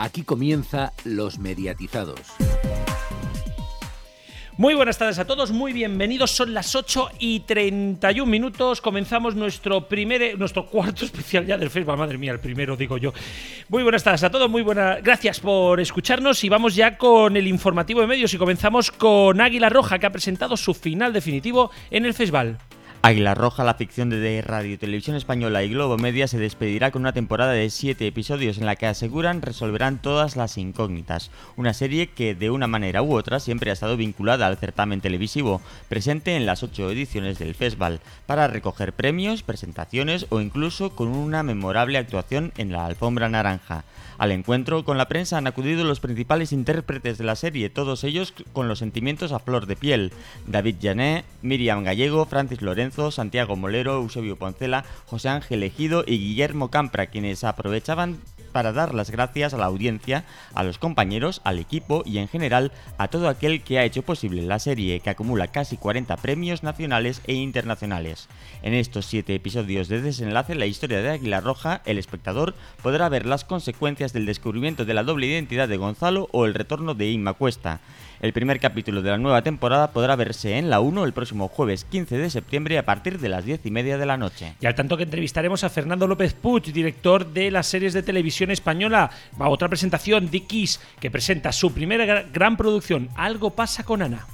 Aquí comienza Los Mediatizados. Muy buenas tardes a todos, muy bienvenidos. Son las 8 y 31 minutos. Comenzamos nuestro primer, nuestro cuarto especial ya del Facebook. Madre mía, el primero digo yo. Muy buenas tardes a todos, muy buenas. Gracias por escucharnos y vamos ya con el informativo de medios y comenzamos con Águila Roja que ha presentado su final definitivo en el festival. Águila Roja, la ficción de Radio Televisión Española y Globo Media se despedirá con una temporada de siete episodios en la que aseguran resolverán todas las incógnitas. Una serie que de una manera u otra siempre ha estado vinculada al certamen televisivo, presente en las ocho ediciones del festival, para recoger premios, presentaciones o incluso con una memorable actuación en la alfombra naranja. Al encuentro con la prensa han acudido los principales intérpretes de la serie, todos ellos con los sentimientos a flor de piel. David Jané, Miriam Gallego, Francis Lorenzo, Santiago Molero, Eusebio Poncela, José Ángel Ejido y Guillermo Campra, quienes aprovechaban para dar las gracias a la audiencia, a los compañeros, al equipo y en general a todo aquel que ha hecho posible la serie que acumula casi 40 premios nacionales e internacionales. En estos 7 episodios de desenlace, la historia de Águila Roja, el espectador podrá ver las consecuencias del descubrimiento de la doble identidad de Gonzalo o el retorno de Inma Cuesta. El primer capítulo de la nueva temporada podrá verse en la 1 el próximo jueves 15 de septiembre a partir de las 10 y media de la noche. Y al tanto que entrevistaremos a Fernando López Puig, director de las series de televisión española. Va otra presentación, Dickies, que presenta su primera gran producción, Algo pasa con Ana.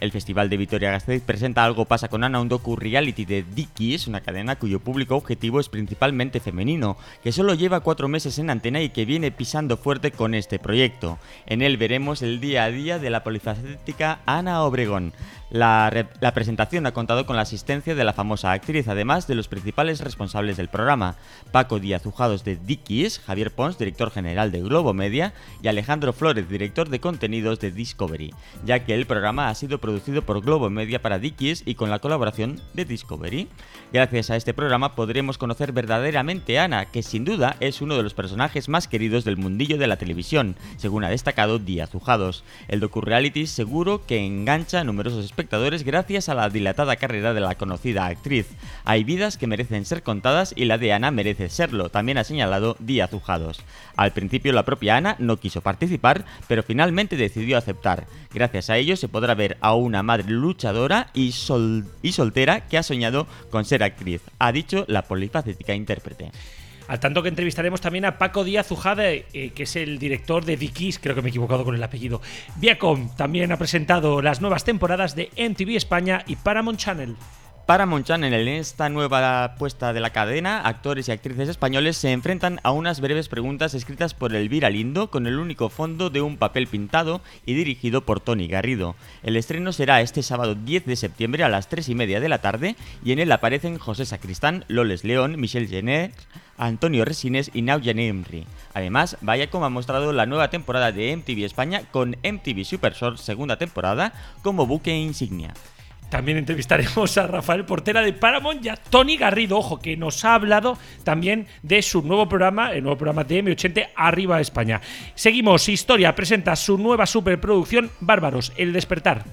El Festival de Vitoria-Gasteiz presenta Algo pasa con Ana, un docu-reality de Dickies, una cadena cuyo público objetivo es principalmente femenino, que solo lleva cuatro meses en antena y que viene pisando fuerte con este proyecto. En él veremos el día a día de la polifacética Ana Obregón. La, presentación ha contado con la asistencia de la famosa actriz, además de los principales responsables del programa, Paco Díaz Ujados de Dickies, Javier Pons, director general de Globo Media, y Alejandro Flores, director de contenidos de Discovery, ya que el programa ha sido producido por Globo Media para Dickies y con la colaboración de Discovery. Gracias a este programa podremos conocer verdaderamente a Ana, que sin duda es uno de los personajes más queridos del mundillo de la televisión, según ha destacado Díaz Ujados. El docu-reality seguro que engancha a numerosos espectadores gracias a la dilatada carrera de la conocida actriz. Hay vidas que merecen ser contadas y la de Ana merece serlo, también ha señalado Díaz Ujados. Al principio la propia Ana no quiso participar, pero finalmente decidió aceptar. Gracias a ello se podrá ver a una madre luchadora y, y soltera que ha soñado con ser actriz, ha dicho la polifacética intérprete. Al tanto que entrevistaremos también a Paco Díaz Ujade, eh, que es el director de Dickies, creo que me he equivocado con el apellido. Viacom también ha presentado las nuevas temporadas de MTV España y Paramount Channel. Paramount Channel, en esta nueva puesta de la cadena, actores y actrices españoles se enfrentan a unas breves preguntas escritas por Elvira Lindo con el único fondo de un papel pintado y dirigido por Tony Garrido. El estreno será este sábado 10 de septiembre a las 3 y media de la tarde y en él aparecen José Sacristán, Loles León, Michelle Jenner, Antonio Resines y Naujan Emri. Además, Viacom ha mostrado la nueva temporada de MTV España con MTV Super Short segunda temporada como buque insignia. También entrevistaremos a Rafael Portera de Paramount y a Tony Garrido, ojo, que nos ha hablado también de su nuevo programa, el nuevo programa de M80 Arriba España. Seguimos, Historia presenta su nueva superproducción Bárbaros, El Despertar.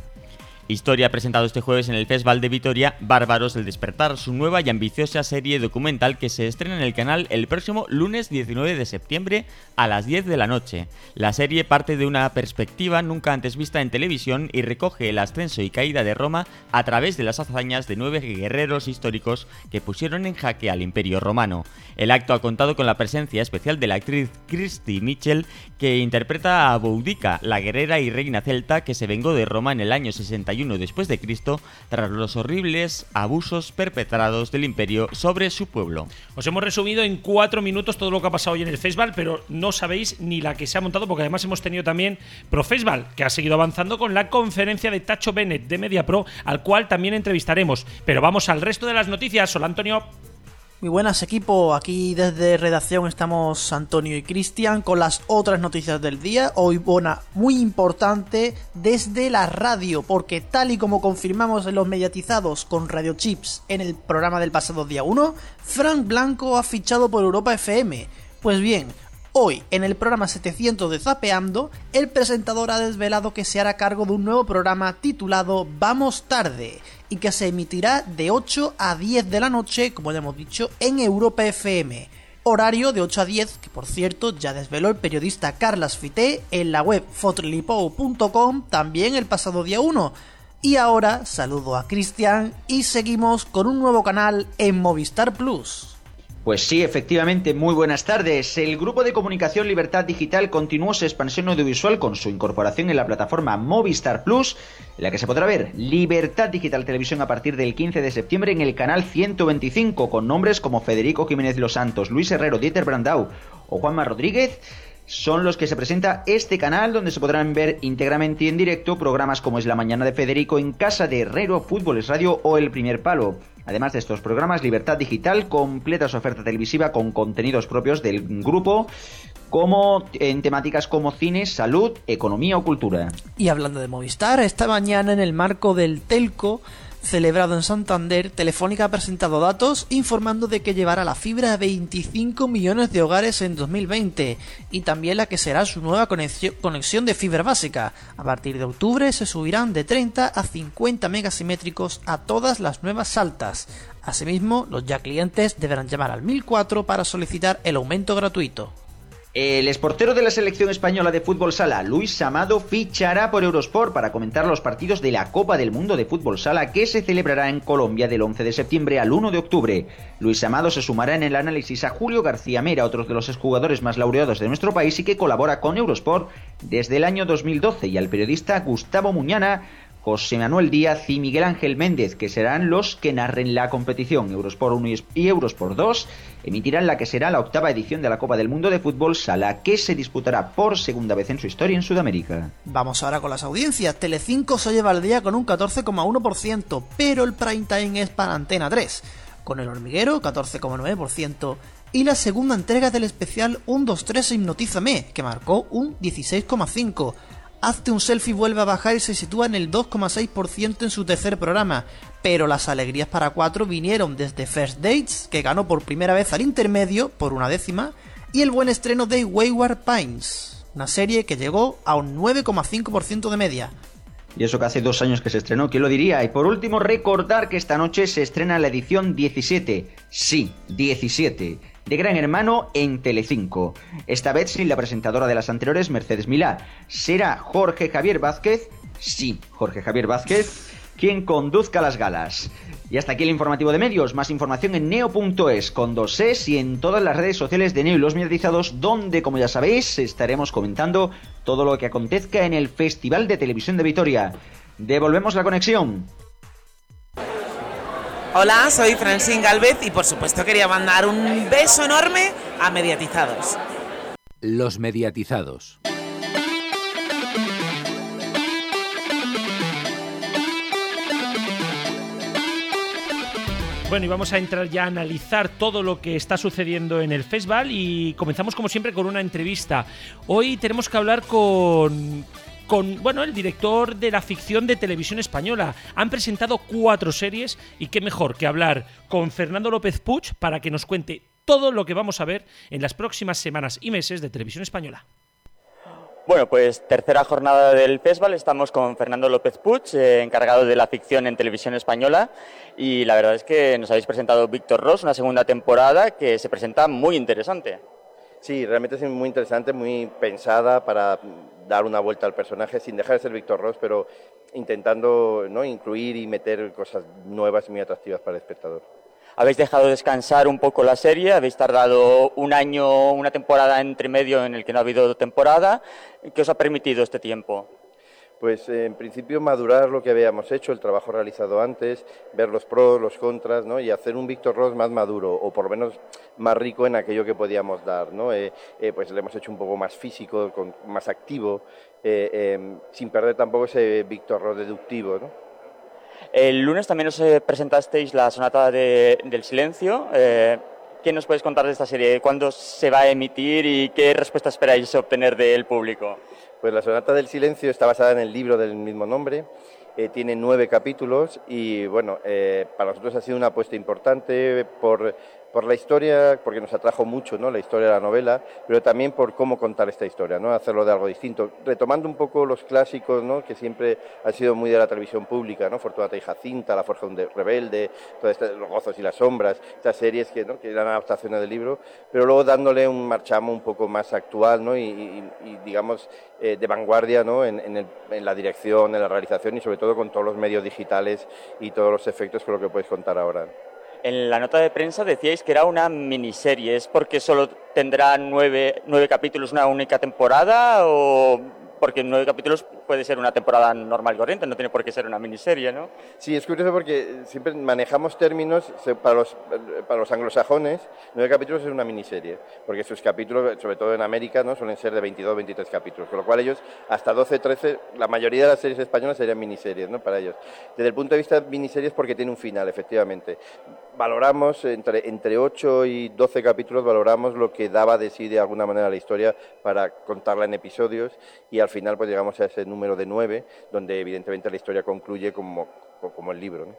Historia ha presentado este jueves en el Festival de Vitoria Bárbaros del Despertar, su nueva y ambiciosa serie documental que se estrena en el canal el próximo lunes 19 de septiembre a las 10 de la noche. La serie parte de una perspectiva nunca antes vista en televisión y recoge el ascenso y caída de Roma a través de las hazañas de nueve guerreros históricos que pusieron en jaque al Imperio Romano. El acto ha contado con la presencia especial de la actriz Christy Mitchell, que interpreta a Boudica, la guerrera y reina celta que se vengó de Roma en el año 61 después de Cristo tras los horribles abusos perpetrados del imperio sobre su pueblo. Os hemos resumido en cuatro minutos todo lo que ha pasado hoy en el festival, pero no sabéis ni la que se ha montado porque además hemos tenido también Pro Festival, que ha seguido avanzando con la conferencia de Tacho Bennett de MediaPro, al cual también entrevistaremos. Pero vamos al resto de las noticias. Hola Antonio. Muy buenas equipo, aquí desde redacción estamos Antonio y Cristian con las otras noticias del día. Hoy una muy importante desde la radio, porque tal y como confirmamos en los mediatizados con Radio Chips en el programa del pasado día 1, Frank Blanco ha fichado por Europa FM. Pues bien, Hoy, en el programa 700 de Zapeando, el presentador ha desvelado que se hará cargo de un nuevo programa titulado Vamos Tarde y que se emitirá de 8 a 10 de la noche, como ya hemos dicho, en Europa FM. Horario de 8 a 10, que por cierto ya desveló el periodista Carlas Fité en la web fotrilipo.com también el pasado día 1. Y ahora saludo a Cristian y seguimos con un nuevo canal en Movistar Plus. Pues sí, efectivamente, muy buenas tardes. El Grupo de Comunicación Libertad Digital continuó su expansión audiovisual con su incorporación en la plataforma Movistar Plus, en la que se podrá ver Libertad Digital Televisión a partir del 15 de septiembre en el canal 125, con nombres como Federico Jiménez Los Santos, Luis Herrero, Dieter Brandau o Juanma Rodríguez son los que se presenta este canal donde se podrán ver íntegramente y en directo programas como es La Mañana de Federico en Casa de Herrero, Fútbol es Radio o El Primer Palo. Además de estos programas, Libertad Digital completa su oferta televisiva con contenidos propios del grupo, como en temáticas como cine, salud, economía o cultura. Y hablando de Movistar, esta mañana en el marco del Telco celebrado en Santander, Telefónica ha presentado datos informando de que llevará la fibra a 25 millones de hogares en 2020 y también la que será su nueva conexión de fibra básica. A partir de octubre se subirán de 30 a 50 megasimétricos a todas las nuevas altas. Asimismo, los ya clientes deberán llamar al 1004 para solicitar el aumento gratuito. El esportero de la selección española de fútbol sala, Luis Amado, fichará por Eurosport para comentar los partidos de la Copa del Mundo de Fútbol Sala que se celebrará en Colombia del 11 de septiembre al 1 de octubre. Luis Amado se sumará en el análisis a Julio García Mera, otro de los exjugadores más laureados de nuestro país y que colabora con Eurosport desde el año 2012, y al periodista Gustavo Muñana, José Manuel Díaz y Miguel Ángel Méndez, que serán los que narren la competición. Eurosport 1 y Eurosport 2 emitirán la que será la octava edición de la Copa del Mundo de Fútbol Sala, que se disputará por segunda vez en su historia en Sudamérica. Vamos ahora con las audiencias. Telecinco se lleva el día con un 14,1%, pero el prime time es para Antena 3, con el hormiguero 14,9%. Y la segunda entrega del especial 1, 2, 3 Hipnotízame, que marcó un 16,5%. Hazte un selfie vuelve a bajar y se sitúa en el 2,6% en su tercer programa. Pero las alegrías para cuatro vinieron desde First Dates, que ganó por primera vez al intermedio por una décima, y el buen estreno de Wayward Pines, una serie que llegó a un 9,5% de media. Y eso que hace dos años que se estrenó, ¿quién lo diría? Y por último, recordar que esta noche se estrena la edición 17. Sí, 17 de Gran Hermano en Telecinco. Esta vez sin la presentadora de las anteriores, Mercedes Milá. ¿Será Jorge Javier Vázquez? Sí, Jorge Javier Vázquez, quien conduzca las galas. Y hasta aquí el informativo de medios. Más información en neo.es con dos es y en todas las redes sociales de Neo y los mediatizados, donde, como ya sabéis, estaremos comentando todo lo que acontezca en el Festival de Televisión de Vitoria. Devolvemos la conexión. Hola, soy Francine Galvez y por supuesto quería mandar un beso enorme a Mediatizados. Los Mediatizados. Bueno, y vamos a entrar ya a analizar todo lo que está sucediendo en el festival y comenzamos como siempre con una entrevista. Hoy tenemos que hablar con con bueno, el director de la ficción de televisión española. Han presentado cuatro series y qué mejor que hablar con Fernando López Puch para que nos cuente todo lo que vamos a ver en las próximas semanas y meses de televisión española. Bueno, pues tercera jornada del festival. Estamos con Fernando López Puch, eh, encargado de la ficción en televisión española. Y la verdad es que nos habéis presentado Víctor Ross, una segunda temporada que se presenta muy interesante. Sí, realmente es muy interesante, muy pensada para dar una vuelta al personaje sin dejar de ser Víctor Ross, pero intentando ¿no? incluir y meter cosas nuevas y muy atractivas para el espectador. Habéis dejado descansar un poco la serie, habéis tardado un año, una temporada entre medio en el que no ha habido temporada. ¿Qué os ha permitido este tiempo? Pues en principio madurar lo que habíamos hecho, el trabajo realizado antes, ver los pros, los contras, ¿no? y hacer un Víctor Ross más maduro, o por lo menos más rico en aquello que podíamos dar. ¿no? Eh, eh, pues le hemos hecho un poco más físico, más activo, eh, em, sin perder tampoco ese Víctor Ross deductivo. ¿no? El lunes también os presentasteis la sonata del silencio. ¿Qué nos puedes contar de esta serie? ¿Cuándo se va a emitir y qué respuesta esperáis obtener del público? Pues la Sonata del Silencio está basada en el libro del mismo nombre, eh, tiene nueve capítulos y bueno, eh, para nosotros ha sido una apuesta importante por, por la historia, porque nos atrajo mucho ¿no? la historia de la novela, pero también por cómo contar esta historia, ¿no? hacerlo de algo distinto. Retomando un poco los clásicos ¿no? que siempre han sido muy de la televisión pública, ¿no? Fortunata y Jacinta, La Forja de Rebelde, todos Los Gozos y las Sombras, estas series que, ¿no? que eran adaptaciones del libro, pero luego dándole un marchamo un poco más actual ¿no? y, digamos, eh, de vanguardia ¿no? En, en, la dirección, en la realización y sobre todo con todos los medios digitales y todos los efectos con lo que puedes contar ahora. En la nota de prensa decíais que era una miniserie. ¿Es porque solo tendrá nueve, nueve capítulos una única temporada o porque nueve capítulos puede ser una temporada normal y corriente, no tiene por qué ser una miniserie, ¿no? Sí, es curioso porque siempre manejamos términos para los, para los anglosajones, nueve capítulos es una miniserie, porque sus capítulos, sobre todo en América, ¿no? suelen ser de 22, 23 capítulos, con lo cual ellos hasta 12, 13, la mayoría de las series españolas serían miniseries, ¿no? Para ellos. Desde el punto de vista de miniseries porque tiene un final, efectivamente. Valoramos entre, entre 8 y 12 capítulos, valoramos lo que daba de sí de alguna manera la historia para contarla en episodios y al final pues llegamos a ese número de nueve, donde evidentemente la historia concluye como, como el libro. ¿no?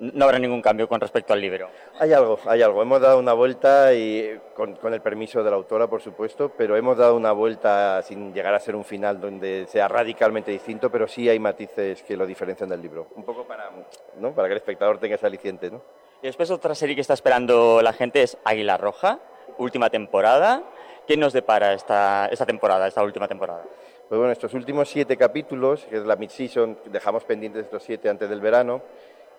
no habrá ningún cambio con respecto al libro. Hay algo, hay algo. Hemos dado una vuelta y con, el permiso de la autora, por supuesto, pero hemos dado una vuelta sin llegar a ser un final donde sea radicalmente distinto, pero sí hay matices que lo diferencian del libro. Un poco para, ¿no? para que el espectador tenga ese aliciente. ¿no? Y después otra serie que está esperando la gente es Águila Roja, última temporada. ¿Qué nos depara esta, esta temporada, esta última temporada? Pues bueno, estos últimos siete capítulos, que es la mid-season, dejamos pendientes estos siete antes del verano,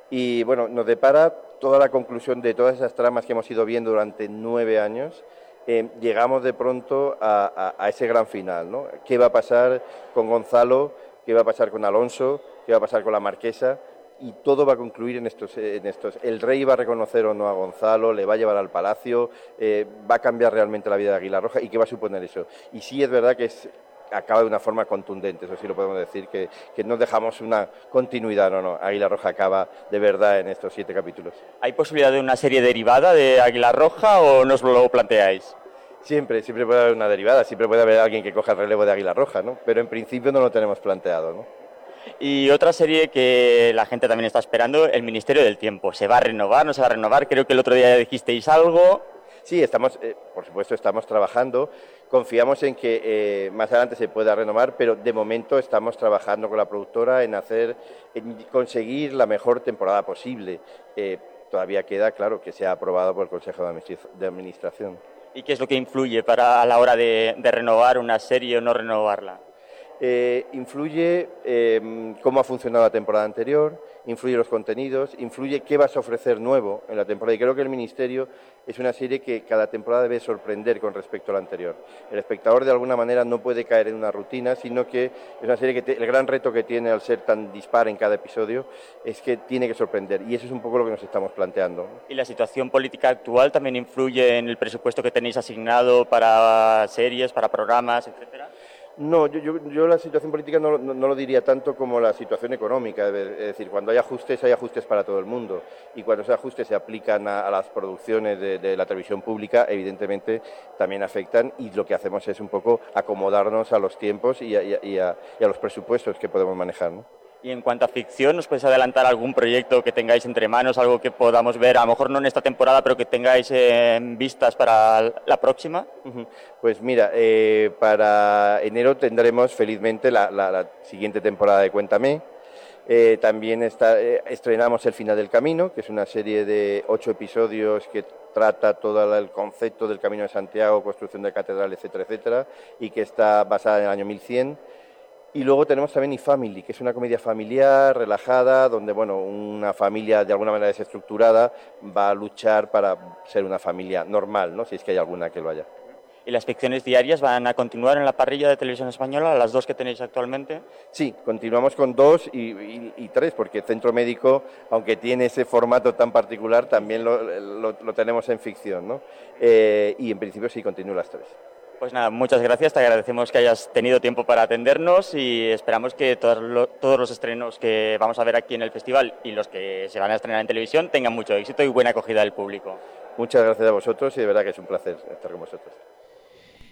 y bueno, nos depara toda la conclusión de todas esas tramas que hemos ido viendo durante nueve años. Eh, llegamos de pronto a, ese gran final, ¿no? ¿Qué va a pasar con Gonzalo? ¿Qué va a pasar con Alonso? ¿Qué va a pasar con la Marquesa? y todo va a concluir en estos, en estos. El rey va a reconocer o no a Gonzalo, le va a llevar al palacio, eh, va a cambiar realmente la vida de Aguilar Roja y qué va a suponer eso. Y sí es verdad que es acaba de una forma contundente, eso sí lo podemos decir, que, que no dejamos una continuidad, no, no, Águila Roja acaba de verdad en estos siete capítulos. ¿Hay posibilidad de una serie derivada de Águila Roja o no os lo planteáis? Siempre, siempre puede haber una derivada, siempre puede haber alguien que coja el relevo de Águila Roja, ¿no? Pero en principio no lo tenemos planteado, ¿no? Y otra serie que la gente también está esperando, El Ministerio del Tiempo. ¿Se va a renovar? ¿No se va a renovar? Creo que el otro día ya dijisteis algo. Sí, estamos, eh, por supuesto, estamos trabajando. Confiamos en que eh, más adelante se pueda renovar, pero de momento estamos trabajando con la productora en hacer, en conseguir la mejor temporada posible. Eh, todavía queda, claro, que sea aprobado por el Consejo de Administración. ¿Y qué es lo que influye para a la hora de renovar una serie o no renovarla? Eh, influye em, cómo ha funcionado la temporada anterior, influye los contenidos, influye qué vas a ofrecer nuevo en la temporada. Y creo que el Ministerio es una serie que cada temporada debe sorprender con respecto a la anterior. El espectador de alguna manera no puede caer en una rutina, sino que es una serie que el gran reto que tiene al ser tan dispar en cada episodio es que tiene que sorprender. Y eso es un poco lo que nos estamos planteando. ¿Y la situación política actual también influye en el presupuesto que tenéis asignado para series, para programas, etcétera? No, yo, yo, la situación política no, lo diría tanto como la situación económica. Es decir, cuando hay ajustes, hay ajustes para todo el mundo. Y cuando esos ajustes se aplican a, las producciones de, la televisión pública, evidentemente también afectan. Y lo que hacemos es un poco acomodarnos a los tiempos y a, los presupuestos que podemos manejar. Y en cuanto a ficción, ¿nos puedes adelantar algún proyecto que tengáis entre manos, algo que podamos ver, a lo mejor no en esta temporada, pero que tengáis en vistas para la próxima? Pues mira, eh, para enero tendremos felizmente la, siguiente temporada de Cuéntame. Eh, también está, eh, estrenamos El Final del Camino, que es una serie de ocho episodios que trata todo el concepto del Camino de Santiago, construcción de catedral, etcétera, etcétera, y que está basada en el año 1100 y luego tenemos también eFamily, que es una comedia familiar, relajada, donde bueno, una familia de alguna manera desestructurada va a luchar para ser una familia normal, ¿no? si es que hay alguna que lo haya. ¿Y las ficciones diarias van a continuar en la parrilla de televisión española, las dos que tenéis actualmente? Sí, continuamos con dos y, tres, porque Centro Médico, aunque tiene ese formato tan particular, también lo, tenemos en ficción. ¿no? Eh, y en principio sí, continúan las tres. Pues nada, muchas gracias, te agradecemos que hayas tenido tiempo para atendernos y esperamos que todos, todos los estrenos que vamos a ver aquí en el festival y los que se van a estrenar en televisión tengan mucho éxito y buena acogida del público. Muchas gracias a vosotros y de verdad que es un placer estar con vosotros.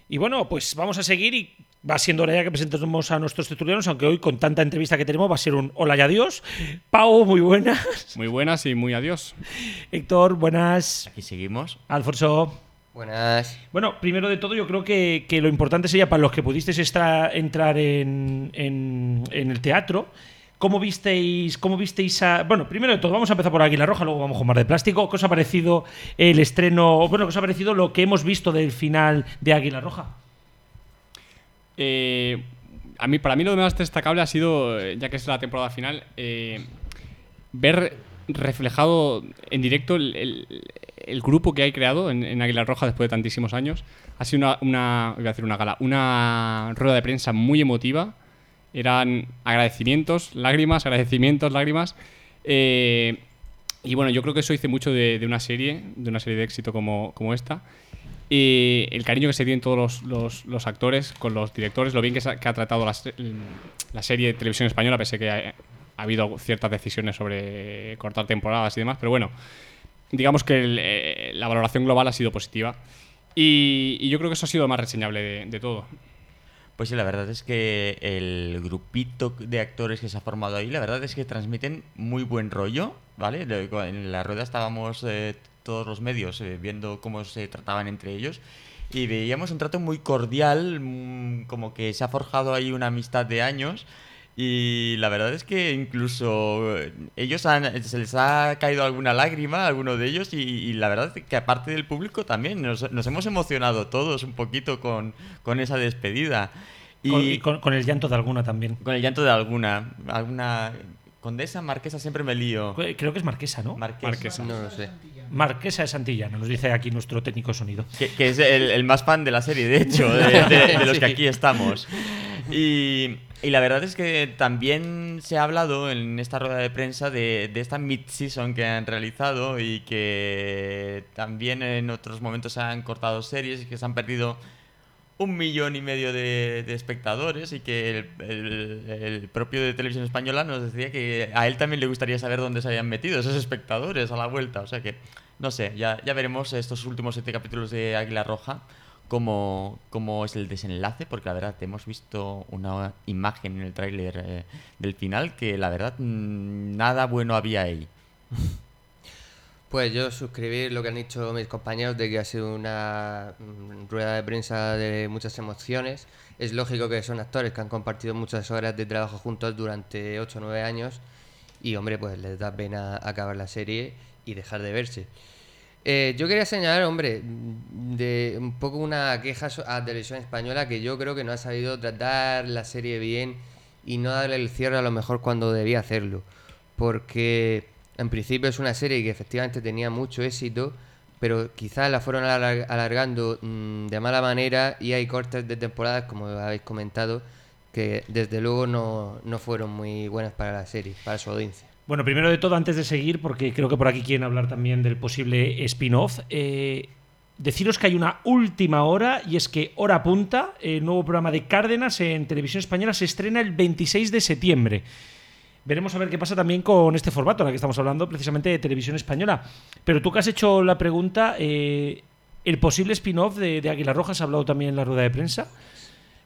Y bueno, pues vamos a seguir y va siendo hora ya que presentemos a nuestros tertulianos, aunque hoy con tanta entrevista que tenemos va a ser un hola y adiós. Pau, muy buenas. Muy buenas y muy adiós. Héctor, buenas. Aquí seguimos. Alfonso. Buenas. Bueno, primero de todo, yo creo que, que lo importante sería para los que pudisteis estar, entrar en, en, en el teatro. ¿Cómo visteis, ¿Cómo visteis a.? Bueno, primero de todo, vamos a empezar por Águila Roja, luego vamos con Mar de Plástico. ¿Qué os ha parecido el estreno? Bueno, ¿qué os ha parecido lo que hemos visto del final de Águila Roja? Eh, a mí, para mí lo más destacable ha sido, ya que es la temporada final, eh, ver reflejado en directo el, el- el grupo que hay creado en, Águila Roja después de tantísimos años. Ha sido una, iba a una gala, una rueda de prensa muy emotiva. Eran agradecimientos, lágrimas, agradecimientos, lágrimas. Eh, y bueno, yo creo que eso dice mucho de, una serie, de una serie de éxito como, como esta. Y el cariño que se tienen todos los, los- actores con los directores, lo bien que, ha, tratado la, la serie de televisión española, pese que ha habido ciertas decisiones sobre cortar temporadas y demás, pero bueno, digamos que el, eh, la valoración global ha sido positiva. Y, y yo creo que eso ha sido lo más reseñable de, de todo. Pues sí, la verdad es que el grupito de actores que se ha formado ahí, la verdad es que transmiten muy buen rollo, ¿vale? En la rueda estábamos eh, todos los medios eh, viendo cómo se trataban entre ellos y veíamos un trato muy cordial, mm, como que se ha forjado ahí una amistad de años. Y la verdad es que incluso eh, ellos han- se les ha caído alguna lágrima, a alguno de ellos, y, y la verdad es que aparte del público también nos, nos hemos emocionado todos un poquito con, con esa despedida. Y Con, y con, con el llanto de alguna también. con el llanto de alguna, alguna condesa, marquesa, siempre me lío. Creo que es Marquesa, ¿no? Marquesa. Marquesa. No lo sé. Marquesa de Santillana, nos dice aquí nuestro técnico sonido. Que, que es el, el más fan de la serie, de hecho, de, de- de los que aquí estamos. Y, y la verdad es que también se ha hablado en esta rueda de prensa de, de esta mid-season que han realizado y que también en otros momentos se han cortado series y que se han perdido un millón y medio de, espectadores y que el, el- el propio de Televisión Española nos decía que a él también le gustaría saber dónde se habían metido esos espectadores a la vuelta. O sea que, no sé, ya, ya veremos estos últimos siete capítulos de Águila Roja cómo, cómo es el desenlace, porque la verdad hemos visto una imagen en el tráiler eh, del final que la verdad mm, nada bueno había ahí. Pues yo suscribir lo que han dicho mis compañeros de que ha sido una mm, rueda de prensa de muchas emociones. Es lógico que son actores que han compartido muchas horas de trabajo juntos durante 8 o 9 años y hombre, pues les da pena acabar la serie y dejar de verse. Eh, yo quería señalar, hombre, de un poco una queja a Televisión Española que yo creo que no ha sabido tratar la serie bien y no darle el cierre a lo mejor cuando debía hacerlo. Porque en principio es una serie que efectivamente tenía mucho éxito, pero quizás la fueron alar- alargando mm, de mala manera y hay cortes de temporadas, como habéis comentado, que desde luego no, no fueron muy buenas para la serie, para su audiencia. Bueno, primero de todo, antes de seguir, porque creo que por aquí quieren hablar también del posible spin-off, eh, deciros que hay una última hora y es que Hora Punta, el nuevo programa de Cárdenas en Televisión Española, se estrena el 26 de septiembre. Veremos a ver qué pasa también con este formato, ahora que estamos hablando precisamente de Televisión Española. Pero tú que has hecho la pregunta, eh, el posible spin-off de, de Roja, se ha hablado también en la rueda de prensa.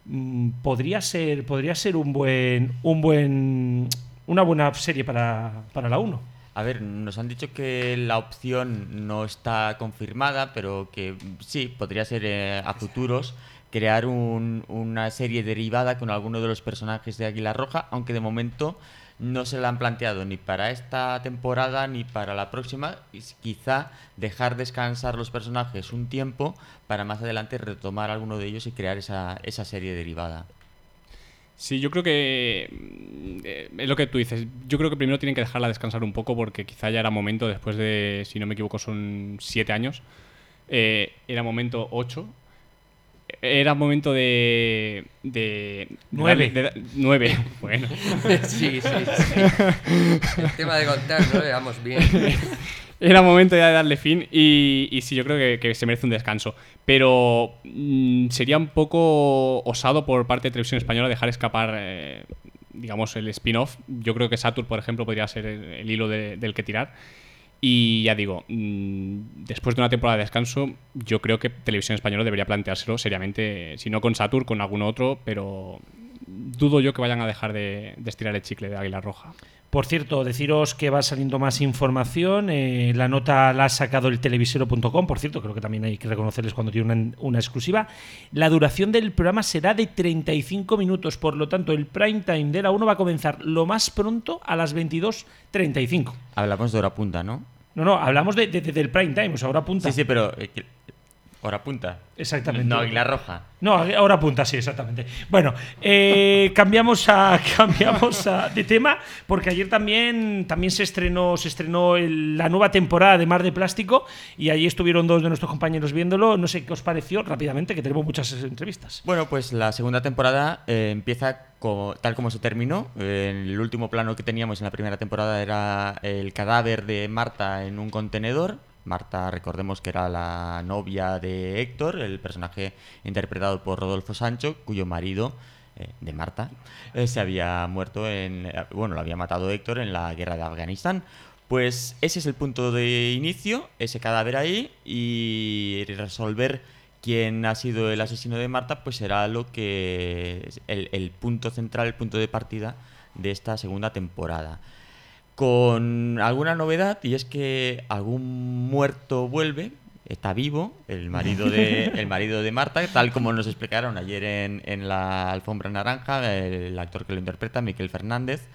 Mm, podría ser, podría ser un buen, un buen, una buena serie para, para la 1. A ver, nos han dicho que la opción no está confirmada, pero que sí, podría ser eh, a futuros crear un- una serie derivada con alguno de los personajes de Águila Roja, aunque de momento no se la han planteado ni para esta temporada ni para la próxima. y quizá dejar descansar los personajes un tiempo para más adelante retomar alguno de ellos y crear esa, esa serie derivada. Sí, yo creo que mm, eh, es lo que tú dices. Yo creo que primero tienen que dejarla descansar un poco porque quizá ya era momento, después de, si no me equivoco, son siete años. eh, era momento ocho. Era momento de. de Nueve. de nueve. Bueno. Sí, sí, sí. El tema de contar, ¿no? Le damos bien. Era momento ya de darle fin y, y sí, yo creo que, que se merece un descanso. Pero mm, sería un poco osado por parte de Televisión Española dejar escapar, eh, digamos, el spin-off. Yo creo que Saturn, por ejemplo, podría ser el, el hilo de- del que tirar. Y ya digo, mm, después de una temporada de descanso, yo creo que Televisión Española debería planteárselo seriamente, si no con Satur, con algún otro, pero dudo yo que vayan a dejar de, de estirar el chicle de Águila Roja. Por cierto, deciros que va saliendo más información. eh, la nota la ha sacado el televisero.com. Por cierto, creo que también hay que reconocerles cuando tiene una, una exclusiva. La duración del programa será de 35 minutos. Por lo tanto, el prime time de la 1 va a comenzar lo más pronto a las 22.35. Hablamos de hora punta, ¿no? No, no, hablamos de, de- de- del prime time, o sea, hora punta. Sí, sí, pero. eh, que- hora punta. Exactamente. No, Águila Roja. No, ahora punta, sí, exactamente. Bueno, eh, cambiamos a cambiamos a- de tema porque ayer también también se estrenó se estrenó el- la nueva temporada de Mar de Plástico y allí estuvieron dos de nuestros compañeros viéndolo. No sé qué os pareció rápidamente, que tenemos muchas entrevistas. Bueno, pues la segunda temporada eh, empieza como, tal como se terminó. Eh, el último plano que teníamos en la primera temporada era el cadáver de Marta en un contenedor. Marta, recordemos que era la novia de Héctor, el personaje interpretado por Rodolfo Sancho, cuyo marido eh, de Marta eh, se había muerto en. eh, Bueno, lo había matado Héctor en la guerra de Afganistán. Pues ese es el punto de inicio, ese cadáver ahí, y resolver quién ha sido el asesino de Marta, pues será lo que el, el punto central, el punto de partida de esta segunda temporada. Con alguna novedad, y es que algún muerto vuelve, está vivo, el marido de, el marido de Marta, tal como nos explicaron ayer en, en la alfombra naranja, el actor que lo interpreta, Miquel Fernández.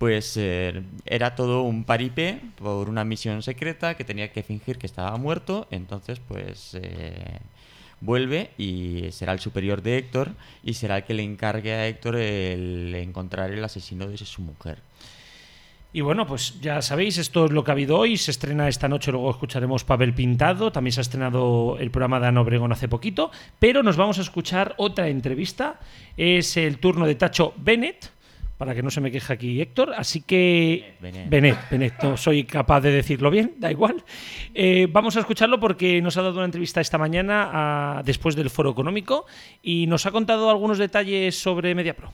Pues eh, era todo un paripé por una misión secreta que tenía que fingir que estaba muerto. Entonces, pues eh, vuelve y será el superior de Héctor y será el que le encargue a Héctor el encontrar el asesino de su mujer. Y bueno, pues ya sabéis, esto es lo que ha habido hoy. Se estrena esta noche, luego escucharemos Pavel Pintado. También se ha estrenado el programa de Ana Obregón hace poquito. Pero nos vamos a escuchar otra entrevista. Es el turno de Tacho Bennett, para que no se me queje aquí Héctor. Así que. Bennett. Bennett, Bennett, no soy capaz de decirlo bien, da igual. Eh, vamos a escucharlo porque nos ha dado una entrevista esta mañana a- después del foro económico y nos ha contado algunos detalles sobre MediaPro.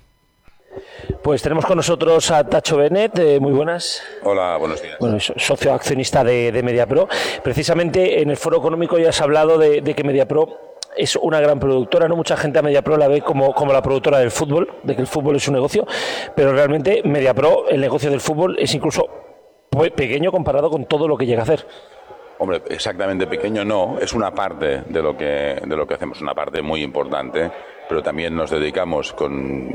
Pues tenemos con nosotros a Tacho Benet, eh, muy buenas. Hola, buenos días. Bueno, socio accionista de, de MediaPro. Precisamente en el foro económico ya has hablado de, de que MediaPro es una gran productora, ¿no? Mucha gente a MediaPro la ve como, como la productora del fútbol, de que el fútbol es un negocio, pero realmente MediaPro, el negocio del fútbol, es incluso pe- pequeño comparado con todo lo que llega a hacer. Hombre, exactamente pequeño no, es una parte de lo que, de lo que hacemos, una parte muy importante, pero también nos dedicamos con,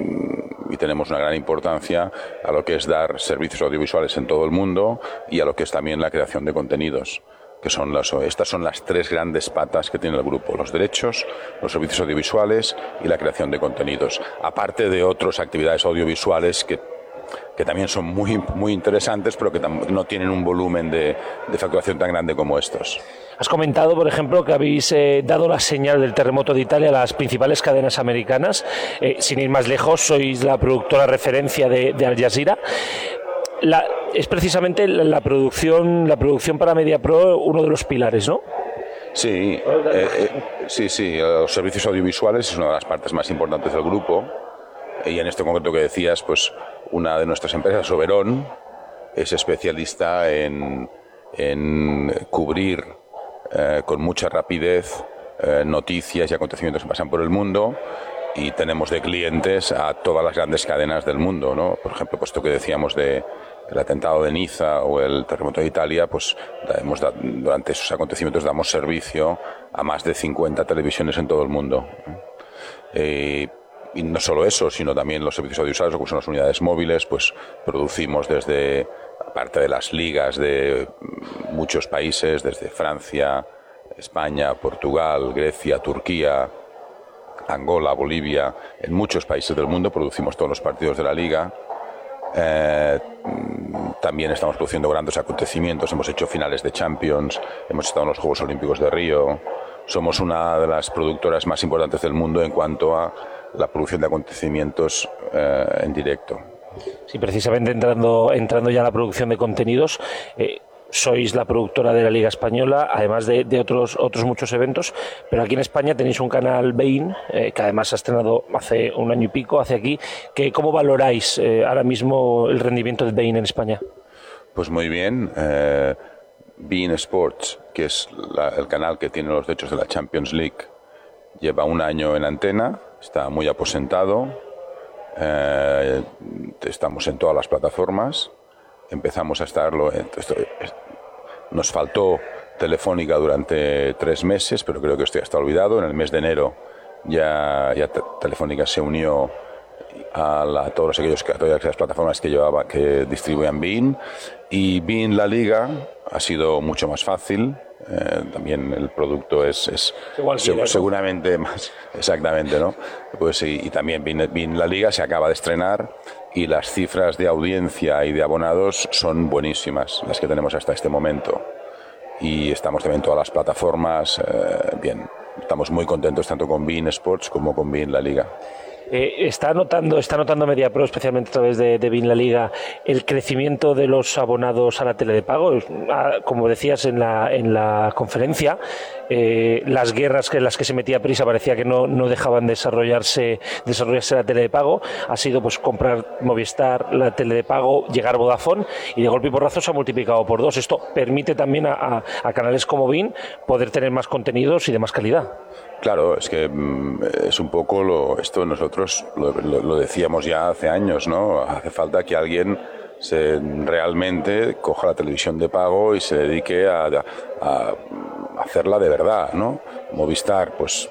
y tenemos una gran importancia a lo que es dar servicios audiovisuales en todo el mundo y a lo que es también la creación de contenidos. Que son las, estas son las tres grandes patas que tiene el grupo: los derechos, los servicios audiovisuales y la creación de contenidos. Aparte de otras actividades audiovisuales que que también son muy, muy interesantes, pero que no tienen un volumen de, de facturación tan grande como estos. Has comentado, por ejemplo, que habéis eh, dado la señal del terremoto de Italia a las principales cadenas americanas. Eh, sin ir más lejos, sois la productora referencia de, Al Jazeera. Es precisamente la, producción, la producción para MediaPro uno de los pilares, ¿no? Sí, eh, sí, sí, los servicios audiovisuales es una de las partes más importantes del grupo. Y en este concreto que decías, pues una de nuestras empresas, Oberón, es especialista en, en cubrir eh, con mucha rapidez eh, noticias y acontecimientos que pasan por el mundo y tenemos de clientes a todas las grandes cadenas del mundo, ¿no? Por ejemplo, puesto que decíamos de el atentado de Niza o el terremoto de Italia, pues hemos durante esos acontecimientos damos servicio a más de 50 televisiones en todo el mundo. Eh, y no solo eso, sino también los servicios audiovisuales, como son las unidades móviles, pues producimos desde, aparte de las ligas de muchos países, desde Francia, España, Portugal, Grecia, Turquía, Angola, Bolivia, en muchos países del mundo producimos todos los partidos de la liga. Eh, también estamos produciendo grandes acontecimientos, hemos hecho finales de Champions, hemos estado en los Juegos Olímpicos de Río. Somos una de las productoras más importantes del mundo en cuanto a la producción de acontecimientos eh, en directo. Sí, precisamente entrando, entrando ya a la producción de contenidos, eh, sois la productora de la Liga Española, además de, otros, otros muchos eventos, pero aquí en España tenéis un canal Bein, eh, que además ha estrenado hace un año y pico, hace aquí, que ¿cómo valoráis eh, ahora mismo el rendimiento de Bein en España? Pues muy bien. eh, Bein Sports, que es el canal que tiene los derechos de la Champions League, lleva un año en antena, está muy aposentado, eh, estamos en todas las plataformas, empezamos a estarlo, esto- es- nos faltó Telefónica durante tres meses, pero creo que esto ya está olvidado, en el mes de enero ya, ya Te- Telefónica se unió a, la- a todos aquellos que- a todas aquellas plataformas que llevaba que distribuían Bein y Bein la liga ha sido mucho más fácil. Eh, también el producto es, es Igual se- que ya, ¿no? seguramente más exactamente no pues y, y también Bein, Bein la liga se acaba de estrenar y las cifras de audiencia y de abonados son buenísimas las que tenemos hasta este momento. Y estamos también en todas las plataformas eh, bien estamos muy contentos tanto con Bein Sports como con Bein la liga Eh, está notando, está notando MediaPro, especialmente a través de, BIN La Liga, el crecimiento de los abonados a la tele de pago. Ah, Como decías en la, en la conferencia, eh, las guerras en las que se metía prisa parecía que no, no dejaban desarrollarse, desarrollarse la tele de pago. Ha sido pues comprar Movistar, la tele de pago, llegar Vodafone y de golpe y porrazo se ha multiplicado por dos. Esto permite también a, a- a canales como BIN poder tener más contenidos y de más calidad. Claro, es que mm, es un poco lo, esto nosotros lo, decíamos ya hace años, ¿no? Hace falta que alguien se realmente coja la televisión de pago y se dedique a, hacerla de verdad, ¿no? Movistar, pues,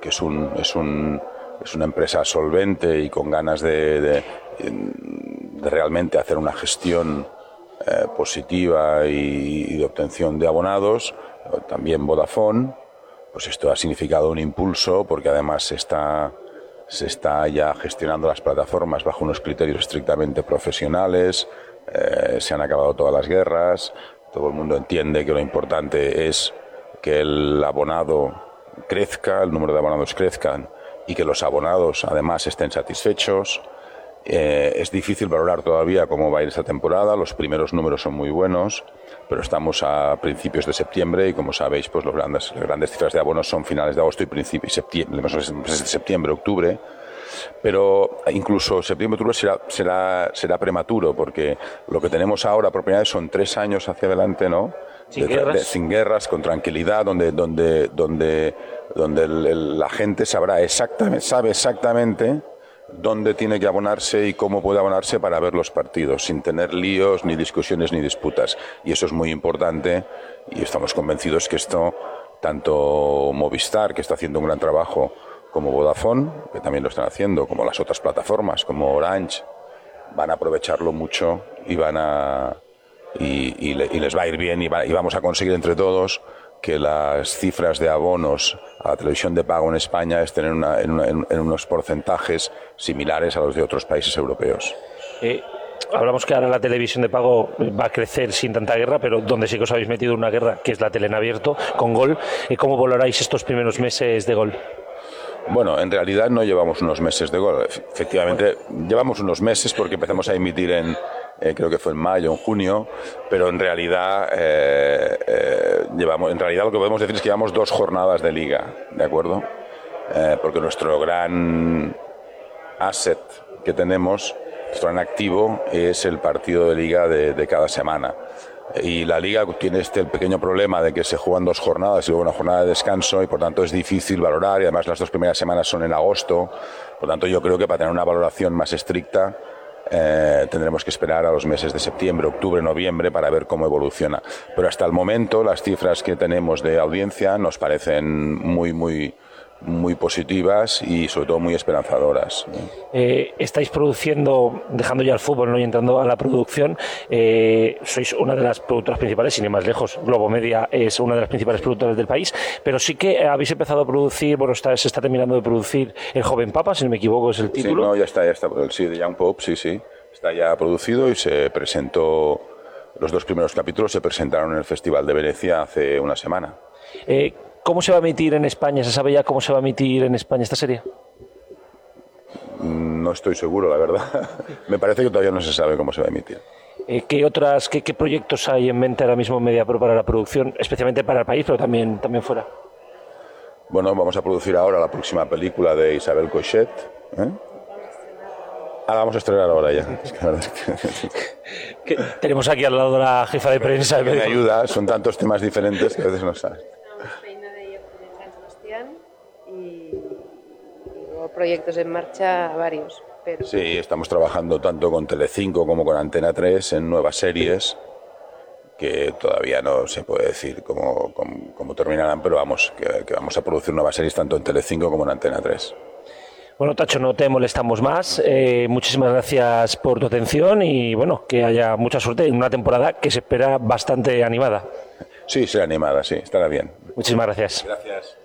que es un, es un es una empresa solvente y con ganas de realmente hacer una gestión eh, positiva y, y de obtención de abonados, también Vodafone, pues esto ha significado un impulso porque además se está, se está ya gestionando las plataformas bajo unos criterios estrictamente profesionales, eh, se han acabado todas las guerras, todo el mundo entiende que lo importante es que el abonado crezca, el número de abonados crezcan y que los abonados además estén satisfechos. Eh, es difícil valorar todavía cómo va a ir esta temporada. Los primeros números son muy buenos, pero estamos a principios de septiembre y como sabéis, pues los grandes, las grandes cifras de abonos son finales de agosto y principios septiembre, de septiembre, octubre. Pero incluso septiembre, octubre será, será, será prematuro porque lo que tenemos ahora, propiedades, son tres años hacia adelante, ¿no? Sin De- guerras. de- sin guerras, con tranquilidad, donde, donde, donde, donde el- el- la gente sabrá exactamente, sabe exactamente dónde tiene que abonarse y cómo puede abonarse para ver los partidos, sin tener líos, ni discusiones, ni disputas. Y eso es muy importante y estamos convencidos que esto, tanto Movistar, que está haciendo un gran trabajo, como Vodafone, que también lo están haciendo, como las otras plataformas, como Orange, van a aprovecharlo mucho y van a y, y le- y les va a ir bien y, va- y vamos a conseguir entre todos que las cifras de abonos a la televisión de pago en España estén en, una- en una- en- en unos porcentajes similares a los de otros países europeos. Eh, hablamos que ahora la televisión de pago va a crecer sin tanta guerra, pero donde sí que os habéis metido una guerra, que es la tele en abierto, con gol. Eh, ¿Cómo valoráis estos primeros meses de gol? Bueno, en realidad no llevamos unos meses de gol. Efe- Efectivamente, llevamos unos meses porque empezamos a emitir en, eh, creo que fue en mayo, en junio, pero en realidad, eh, eh, llevamos, en realidad lo que podemos decir es que llevamos dos jornadas de liga, ¿de acuerdo? Porque nuestro gran asset que tenemos, nuestro gran activo, es el partido de liga de, cada semana. Y la liga tiene este pequeño problema de que se juegan dos jornadas y luego una jornada de descanso y por tanto es difícil valorar y además las dos primeras semanas son en agosto. Por tanto yo creo que para tener una valoración más estricta eh, tendremos que esperar a los meses de septiembre, octubre, noviembre para ver cómo evoluciona. Pero hasta el momento las cifras que tenemos de audiencia nos parecen muy, muy, muy positivas y sobre todo muy esperanzadoras. Eh, estáis produciendo, dejando ya el fútbol ¿no? y entrando a la producción, eh, sois una de las productoras principales, sin ir más lejos. Globo Media es una de las principales productoras del país, pero sí que habéis empezado a producir, bueno, está- se está terminando de producir El Joven Papa, si no me equivoco, es el Sí, título. no, ya está, ya está. El sí, de Young Pope, sí, sí. Está ya producido y se presentó. Los dos primeros capítulos se presentaron en el Festival de Venecia hace una semana. Eh, ¿Cómo se va a emitir en España? ¿Se sabe ya cómo se va a emitir en España esta serie? Mm, No estoy seguro, la verdad. Me parece que todavía no se sabe cómo se va a emitir. Eh, ¿Qué otras, qué, qué proyectos hay en mente ahora mismo en MediaPro para la producción, especialmente para el país, pero también, también fuera? Bueno, vamos a producir ahora la próxima película de Isabel Cochet. ¿eh? Ah, vamos a estrenar ahora ya. Es que la verdad es que- Que tenemos aquí al lado la jefa de prensa. que me ayuda, son tantos temas diferentes que a veces no sabes. feina de San Sebastián y, y proyectos en marcha varios. Pero Sí, estamos trabajando tanto con Telecinco como con Antena 3 en nuevas series que todavía no se puede decir cómo, cómo- cómo terminarán, pero vamos, que, que vamos a producir nuevas series tanto en Telecinco como en Antena 3. Bueno, Tacho, no te molestamos más. Eh, muchísimas gracias por tu atención y bueno, que haya mucha suerte en una temporada que se espera bastante animada. Sí, será animada, sí, estará bien. Muchísimas gracias. Gracias.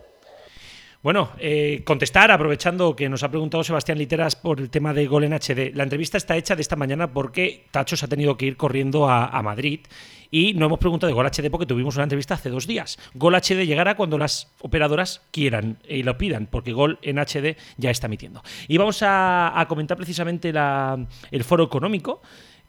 Bueno, eh, contestar, aprovechando que nos ha preguntado Sebastián Literas por el tema de Gol en HD. La entrevista está hecha de esta mañana porque Tacho se ha tenido que ir corriendo a, Madrid y no hemos preguntado de Gol HD porque tuvimos una entrevista hace dos días. Gol HD llegará cuando las operadoras quieran y lo pidan, porque Gol en HD ya está emitiendo. Y vamos a, comentar precisamente el foro económico,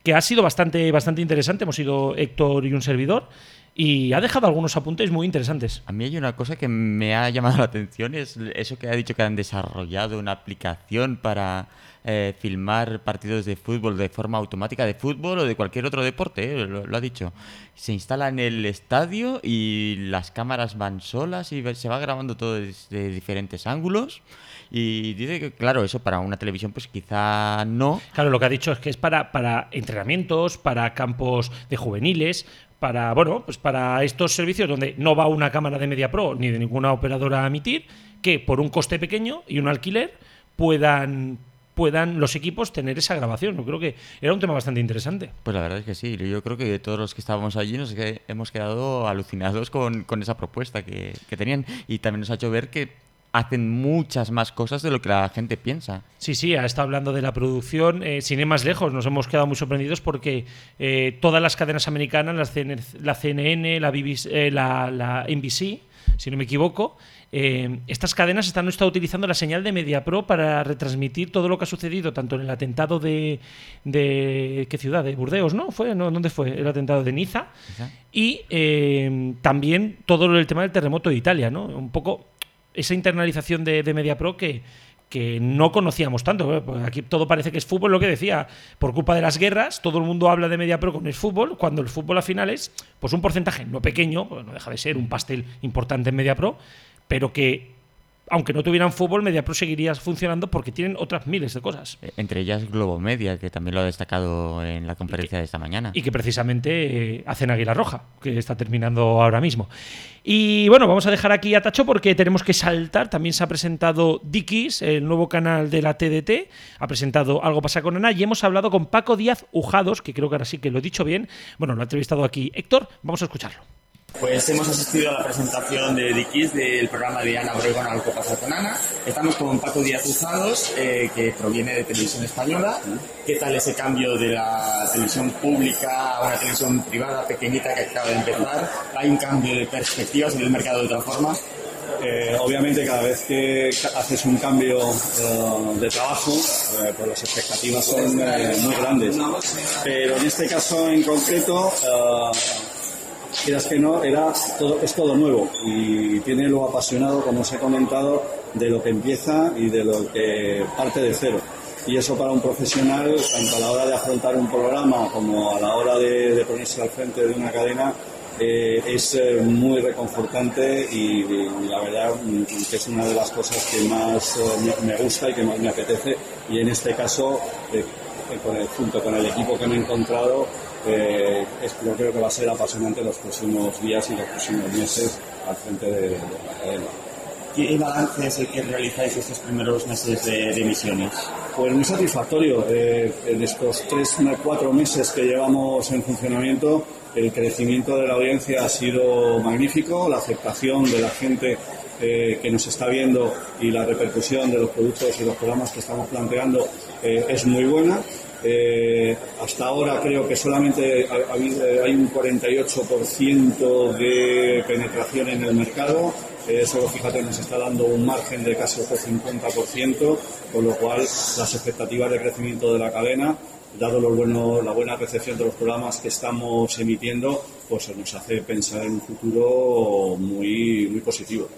que ha sido bastante, bastante interesante. Hemos sido Héctor y un servidor. Y ha dejado algunos apuntes muy interesantes. A mí hay una cosa que me ha llamado la atención, es eso que ha dicho que han desarrollado una aplicación para eh, filmar partidos de fútbol de forma automática, de fútbol o de cualquier otro deporte, eh, lo, lo ha dicho. Se instala en el estadio y las cámaras van solas y se va grabando todo desde diferentes ángulos. Y dice que, claro, eso para una televisión pues quizá no, Claro, lo que ha dicho es que es para, para entrenamientos, para campos de juveniles, para bueno, pues para estos servicios donde no va una cámara de Media Pro ni de ninguna operadora a emitir, que por un coste pequeño y un alquiler puedan puedan los equipos tener esa grabación. Yo creo que era un tema bastante interesante. Pues la verdad es que sí. Yo creo que todos los que estábamos allí nos hemos quedado alucinados con, con esa propuesta que, que tenían. Y también nos ha hecho ver que hacen muchas más cosas de lo que la gente piensa. Sí, sí, ha estado hablando de la producción. Eh, sin ir más lejos, nos hemos quedado muy sorprendidos porque eh, todas las cadenas americanas, las CN la CNN, la, BBC, eh, la, la NBC, si no me equivoco, eh, estas cadenas están estado utilizando la señal de MediaPro para retransmitir todo lo que ha sucedido, tanto en el atentado de, de ¿qué ciudad? De Burdeos, ¿no? ¿Fue? ¿No? ¿Dónde fue? El atentado de Niza. Y eh, también todo el tema del terremoto de Italia, ¿no? Un poco esa internalización de, de MediaPro que, que no conocíamos tanto. Pues Aquí todo parece que es fútbol, lo que decía, por culpa de las guerras, todo el mundo habla de MediaPro con el fútbol, cuando el fútbol al final es pues un porcentaje no pequeño, pues no deja de ser un pastel importante en MediaPro, pero que aunque no tuvieran fútbol, MediaPro seguiría funcionando porque tienen otras miles de cosas. Eh, Entre ellas Globomedia, que también lo ha destacado en la conferencia de esta mañana. y que precisamente eh, hacen Águila Roja, que está terminando ahora mismo. Y bueno, vamos a dejar aquí a Tacho porque tenemos que saltar. También se ha presentado Dickies, el nuevo canal de la TDT. Ha presentado Algo pasa con Ana y hemos hablado con Paco Díaz Ujados, que creo que ahora sí que lo he dicho bien. Bueno, lo ha entrevistado aquí Héctor. Vamos a escucharlo. Pues hemos asistido a la presentación de Dickies del programa de Ana Obregón Algo pasa con. Estamos con Paco Díaz Uzados, eh, que proviene de Televisión Española. ¿Qué tal ese cambio de la televisión pública a una televisión privada pequeñita que acaba de empezar? ¿Hay un cambio de perspectivas en el mercado de otra forma? Eh, obviamente cada vez que haces un cambio eh, de trabajo, eh, pues las expectativas son muy grandes. Pero en este caso en concreto, quieras que no, era todo, es todo nuevo y tiene lo apasionado, como os he comentado, de lo que empieza y de lo que parte de cero. Y eso para un profesional, tanto a la hora de afrontar un programa como a la hora de, ponerse al frente de una cadena, eh, es eh, muy reconfortante y, y la verdad mm, que es una de las cosas que más eh, me, gusta y que más me apetece. Y en este caso, eh, con el- junto con el equipo que me he encontrado, eh, es, yo creo que va a ser apasionante los próximos días y los próximos meses al frente de, de la cadena. ¿Qué balance es el que realizáis estos primeros meses de, de emisiones? Pues muy satisfactorio. Eh, en estos tres, cuatro meses que llevamos en funcionamiento, el crecimiento de la audiencia ha sido magnífico, la aceptación de la gente eh, que nos está viendo y la repercusión de los productos y los programas que estamos planteando eh, es muy buena. Eh, hasta ahora creo que solamente eh, hay un 48% de penetración en el mercado. Eh, Eso, fíjate, nos está dando un margen de casi otro 50%, con lo cual las expectativas de crecimiento de la cadena, dado la buena recepción de los programas que estamos emitiendo, pues nos hace pensar en un futuro muy, muy positivo.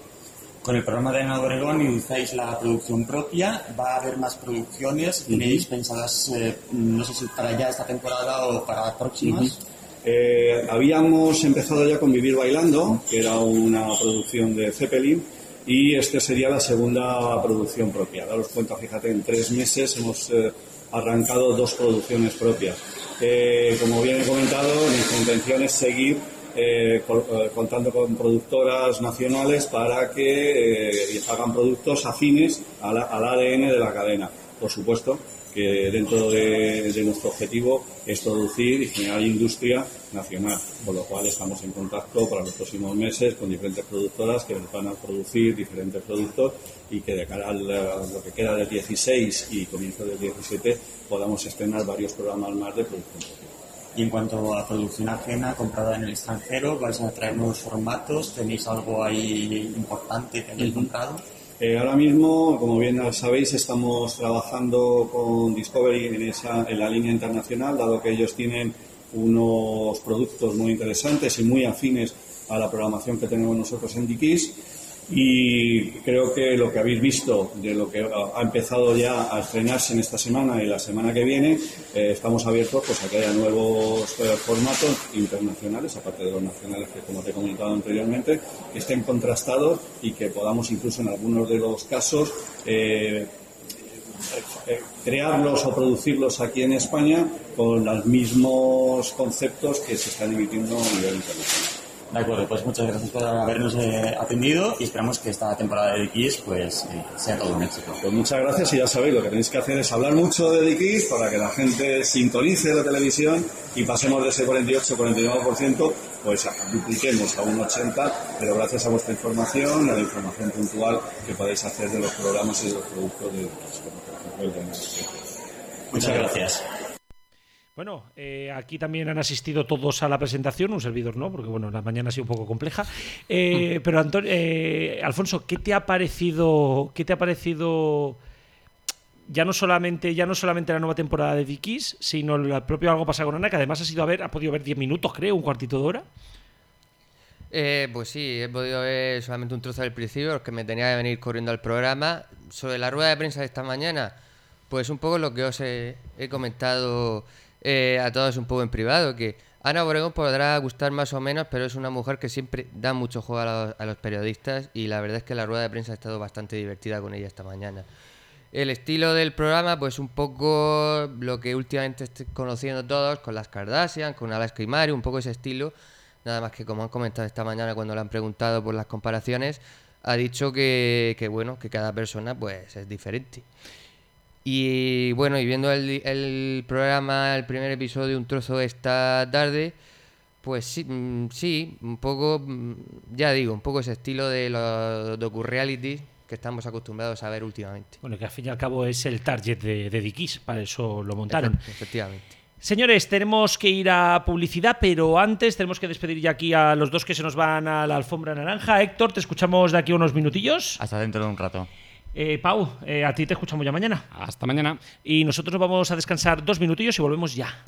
Con el programa de Ana Obregón utilizáis la producción propia, va a haber más producciones, tenéis pensadas, eh, no sé si para ya esta temporada o para próximas. Eh, habíamos empezado ya con Vivir Bailando, que era una producción de Zeppelin, y esta sería la segunda producción propia. Daros cuenta, fíjate, en tres meses hemos eh, arrancado dos producciones propias. Eh, como bien he comentado, nuestra intención es seguir eh, eh, contando con productoras nacionales para que eh, hagan productos afines al ADN de la cadena. Por supuesto que dentro de, nuestro objetivo es producir y generar industria nacional, con lo cual estamos en contacto para los próximos meses con diferentes productoras que van a producir diferentes productos y que de cara a lo que queda del 16 y comienzo del 17 podamos estrenar varios programas más de producción. Y en cuanto a producción ajena comprada en el extranjero, vais a traer nuevos formatos, tenéis algo ahí importante que hayáis comprado. Eh, ahora mismo, como bien sabéis, estamos trabajando con Discovery en, esa, en la línea internacional, dado que ellos tienen unos productos muy interesantes y muy afines a la programación que tenemos nosotros en Dikis. Y creo que lo que habéis visto de lo que ha empezado ya a estrenarse en esta semana y la semana que viene, eh, estamos abiertos pues, a que haya nuevos eh, formatos internacionales, aparte de los nacionales que, como te he comentado anteriormente, estén contrastados y que podamos incluso en algunos de los casos eh, crearlos o producirlos aquí en España con los mismos conceptos que se están emitiendo a nivel internacional. De acuerdo, pues muchas gracias por habernos eh, atendido y esperamos que esta temporada de X pues eh, sea todo un éxito. Pues muchas gracias y ya sabéis, lo que tenéis que hacer es hablar mucho de Dikis para que la gente sintonice la televisión y pasemos de ese 48-49%, pues a- dupliquemos a un 80%, pero gracias a vuestra información y a la información puntual que podéis hacer de los programas y de los productos de Dikis, como por ejemplo el de. Muchas gracias. Bueno, eh, aquí también han asistido todos a la presentación, un servidor no, porque bueno, la mañana ha sido un poco compleja. Eh, pero Antonio, eh, Alfonso, ¿qué te ha parecido? ¿Qué te ha parecido? Ya no solamente, ya no solamente la nueva temporada de Dickies, sino el propio algo pasa con Ana, que además ha sido a ver, ha podido ver 10 minutos, creo, un cuartito de hora. Eh, pues sí, he podido ver solamente un trozo del principio, porque me tenía que venir corriendo al programa. Sobre la rueda de prensa de esta mañana, pues un poco lo que os he, he comentado eh, a todos un poco en privado, que Ana Obregón podrá gustar más o menos, pero es una mujer que siempre da mucho juego a los, a los periodistas y la verdad es que la rueda de prensa ha estado bastante divertida con ella esta mañana. El estilo del programa, pues un poco lo que últimamente estoy conociendo todos, con las Kardashian, con Alaska y Mario, un poco ese estilo. Nada más que como han comentado esta mañana cuando le han preguntado por las comparaciones, ha dicho que, que bueno, que cada persona pues es diferente. Y bueno, y viendo el, el programa, el primer episodio, un trozo esta tarde, pues sí, mm, sí, un poco, mm, ya digo, un poco ese estilo de los docu-reality que estamos acostumbrados a ver últimamente. Bueno, que al fin y al cabo es el target de, de Dickies, para eso lo montaron. Efe- Efectivamente. Señores, tenemos que ir a publicidad, pero antes tenemos que despedir ya aquí a los dos que se nos van a la alfombra naranja. Héctor, te escuchamos de aquí unos minutillos. Hasta dentro de un rato. Eh, Pau, eh, a ti te escuchamos ya mañana. Hasta mañana. Y nosotros vamos a descansar dos minutillos y volvemos ya.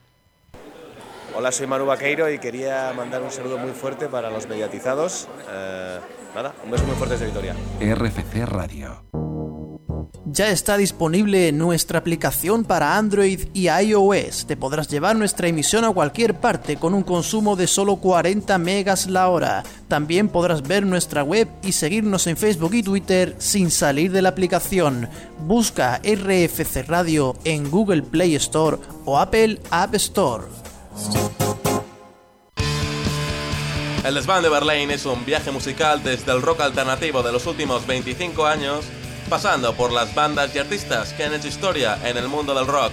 Hola, soy Manu Vaqueiro y quería mandar un saludo muy fuerte para los mediatizados. Eh, nada, un beso muy fuerte desde Vitoria. RFC Radio. Ya está disponible nuestra aplicación para Android y iOS. Te podrás llevar nuestra emisión a cualquier parte con un consumo de solo 40 megas la hora. También podrás ver nuestra web y seguirnos en Facebook y Twitter sin salir de la aplicación. Busca RFC Radio en Google Play Store o Apple App Store. El Desván de Berlín es un viaje musical desde el rock alternativo de los últimos 25 años, pasando por las bandas y artistas que han hecho historia en el mundo del rock.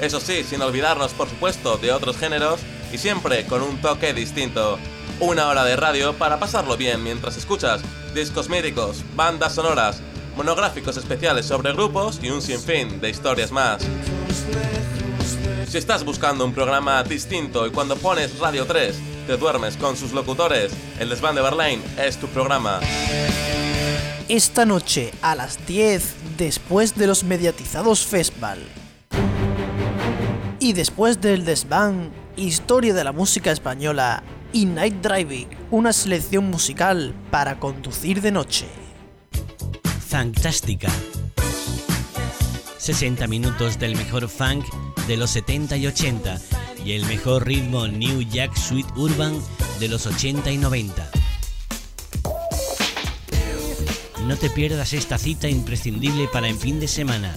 Eso sí, sin olvidarnos por supuesto de otros géneros y siempre con un toque distinto. Una hora de radio para pasarlo bien mientras escuchas discos míticos, bandas sonoras, monográficos especiales sobre grupos y un sinfín de historias más. Si estás buscando un programa distinto y cuando pones Radio 3 te duermes con sus locutores, el Desván de Berlín es tu programa. Esta noche a las 10 después de los mediatizados Festival. Y después del desván, historia de la música española y Night Driving, una selección musical para conducir de noche. fantástica. 60 minutos del mejor funk de los 70 y 80 y el mejor ritmo New Jack Sweet Urban de los 80 y 90. No te pierdas esta cita imprescindible para en fin de semana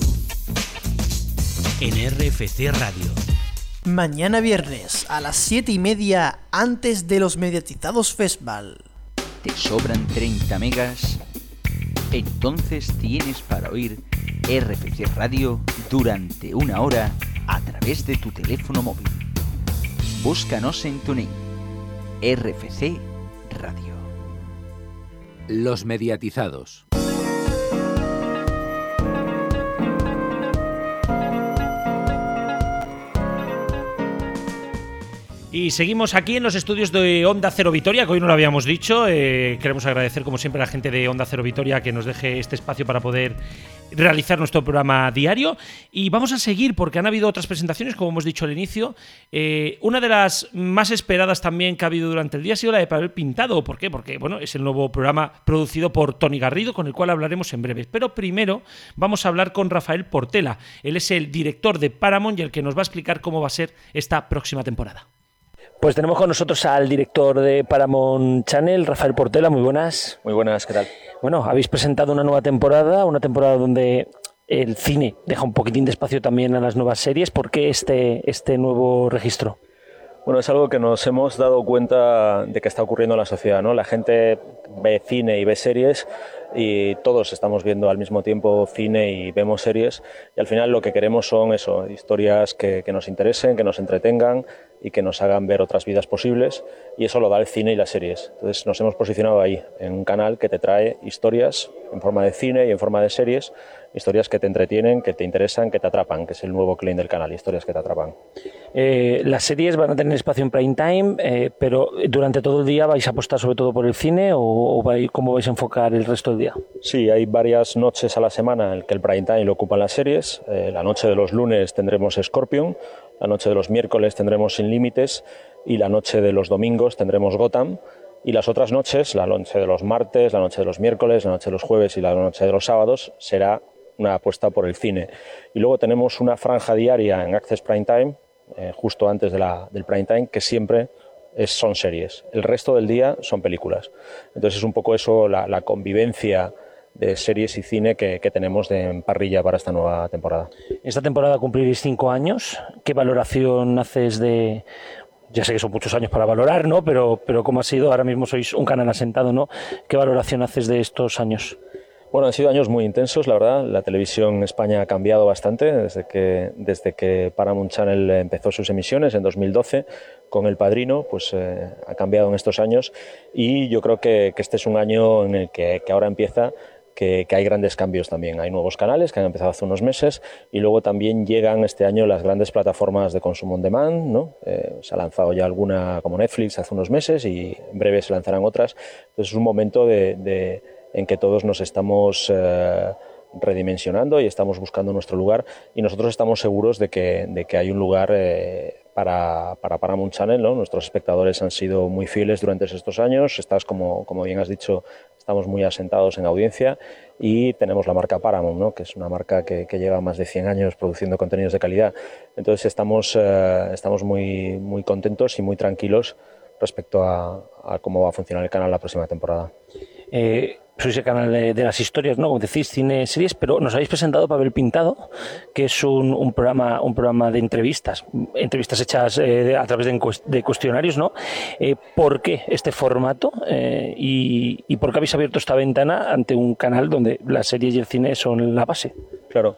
en RFC Radio. Mañana viernes a las 7 y media antes de los mediatizados Festival. ¿Te sobran 30 megas? Entonces tienes para oír RFC Radio durante una hora a través de tu teléfono móvil. Búscanos en TuneIn. RFC Radio. Los mediatizados. Y seguimos aquí en los estudios de Onda Cero Vitoria, que hoy no lo habíamos dicho. Eh, queremos agradecer, como siempre, a la gente de Onda Cero Vitoria que nos deje este espacio para poder realizar nuestro programa diario. Y vamos a seguir porque han habido otras presentaciones, como hemos dicho al inicio. Eh, una de las más esperadas también que ha habido durante el día ha sido la de Papel Pintado. ¿Por qué? Porque bueno, es el nuevo programa producido por Tony Garrido, con el cual hablaremos en breve. Pero primero vamos a hablar con Rafael Portela. Él es el director de Paramount y el que nos va a explicar cómo va a ser esta próxima temporada. Pues tenemos con nosotros al director de Paramount Channel, Rafael Portela. Muy buenas. Muy buenas, ¿qué tal? Bueno, habéis presentado una nueva temporada, una temporada donde el cine deja un poquitín de espacio también a las nuevas series. ¿Por qué este, este nuevo registro? Bueno, es algo que nos hemos dado cuenta de que está ocurriendo en la sociedad, ¿no? La gente ve cine y ve series y todos estamos viendo al mismo tiempo cine y vemos series y al final lo que queremos son eso, historias que, nos interesen, que nos entretengan, y que nos hagan ver otras vidas posibles y eso lo da el cine y las series. Entonces nos hemos posicionado ahí, en un canal que te trae historias en forma de cine y en forma de series, historias que te entretienen, que te interesan, que te atrapan, que es el nuevo claim del canal, historias que te atrapan. Eh, las series van a tener espacio en prime time, eh, pero durante todo el día vais a apostar sobre todo por el cine o, cómo vais a enfocar el resto del día? Sí, hay varias noches a la semana en que el prime time lo ocupan las series. Eh, la noche de los lunes tendremos Scorpion, la noche de los miércoles tendremos Sin Límites y la noche de los domingos tendremos Gotham. Y las otras noches, la noche de los martes, la noche de los miércoles, la noche de los jueves y la noche de los sábados, será una apuesta por el cine. Y luego tenemos una franja diaria en Access Prime Time, eh, justo antes de la, del prime time, que siempre es, son series. El resto del día son películas. Entonces es un poco eso, la, convivencia de series y cine que, tenemos de, parrilla para esta nueva temporada. Esta temporada cumpliréis cinco años. ¿Qué valoración haces de, ya sé que son muchos años para valorar, ¿no? Pero, pero ¿cómo ha sido? Ahora mismo sois un canal asentado, ¿no? ¿Qué valoración haces de estos años? Bueno, han sido años muy intensos, la verdad. La televisión en España ha cambiado bastante desde que, desde que Paramount Channel empezó sus emisiones en 2012 con El Padrino, pues eh, ha cambiado en estos años y yo creo que, que este es un año en el que, que ahora empieza que, hay grandes cambios también. Hay nuevos canales que han empezado hace unos meses y luego también llegan este año las grandes plataformas de consumo on demand. ¿no? Eh, se ha lanzado ya alguna como Netflix hace unos meses y en breve se lanzarán otras. Entonces es un momento de, en que todos nos estamos... Eh, redimensionando y estamos buscando nuestro lugar y nosotros estamos seguros de que, de que hay un lugar eh, para, para Paramount Channel. ¿no? Nuestros espectadores han sido muy fieles durante estos años. Estás, como, como bien has dicho, estamos muy asentados en audiencia y tenemos la marca Paramount, ¿no? que es una marca que, lleva más de 100 años produciendo contenidos de calidad. Entonces estamos, eh, estamos muy, muy contentos y muy tranquilos respecto a, a, cómo va a funcionar el canal la próxima temporada. Eh, sois el canal de, las historias, ¿no? Como decís, cine, series, pero nos habéis presentado Papel Pintado, que es un, un programa, un programa de entrevistas, entrevistas hechas eh, a través de, cuestionarios, ¿no? Eh, ¿Por qué este formato eh, y, y, por qué habéis abierto esta ventana ante un canal donde las series y el cine son la base? Claro.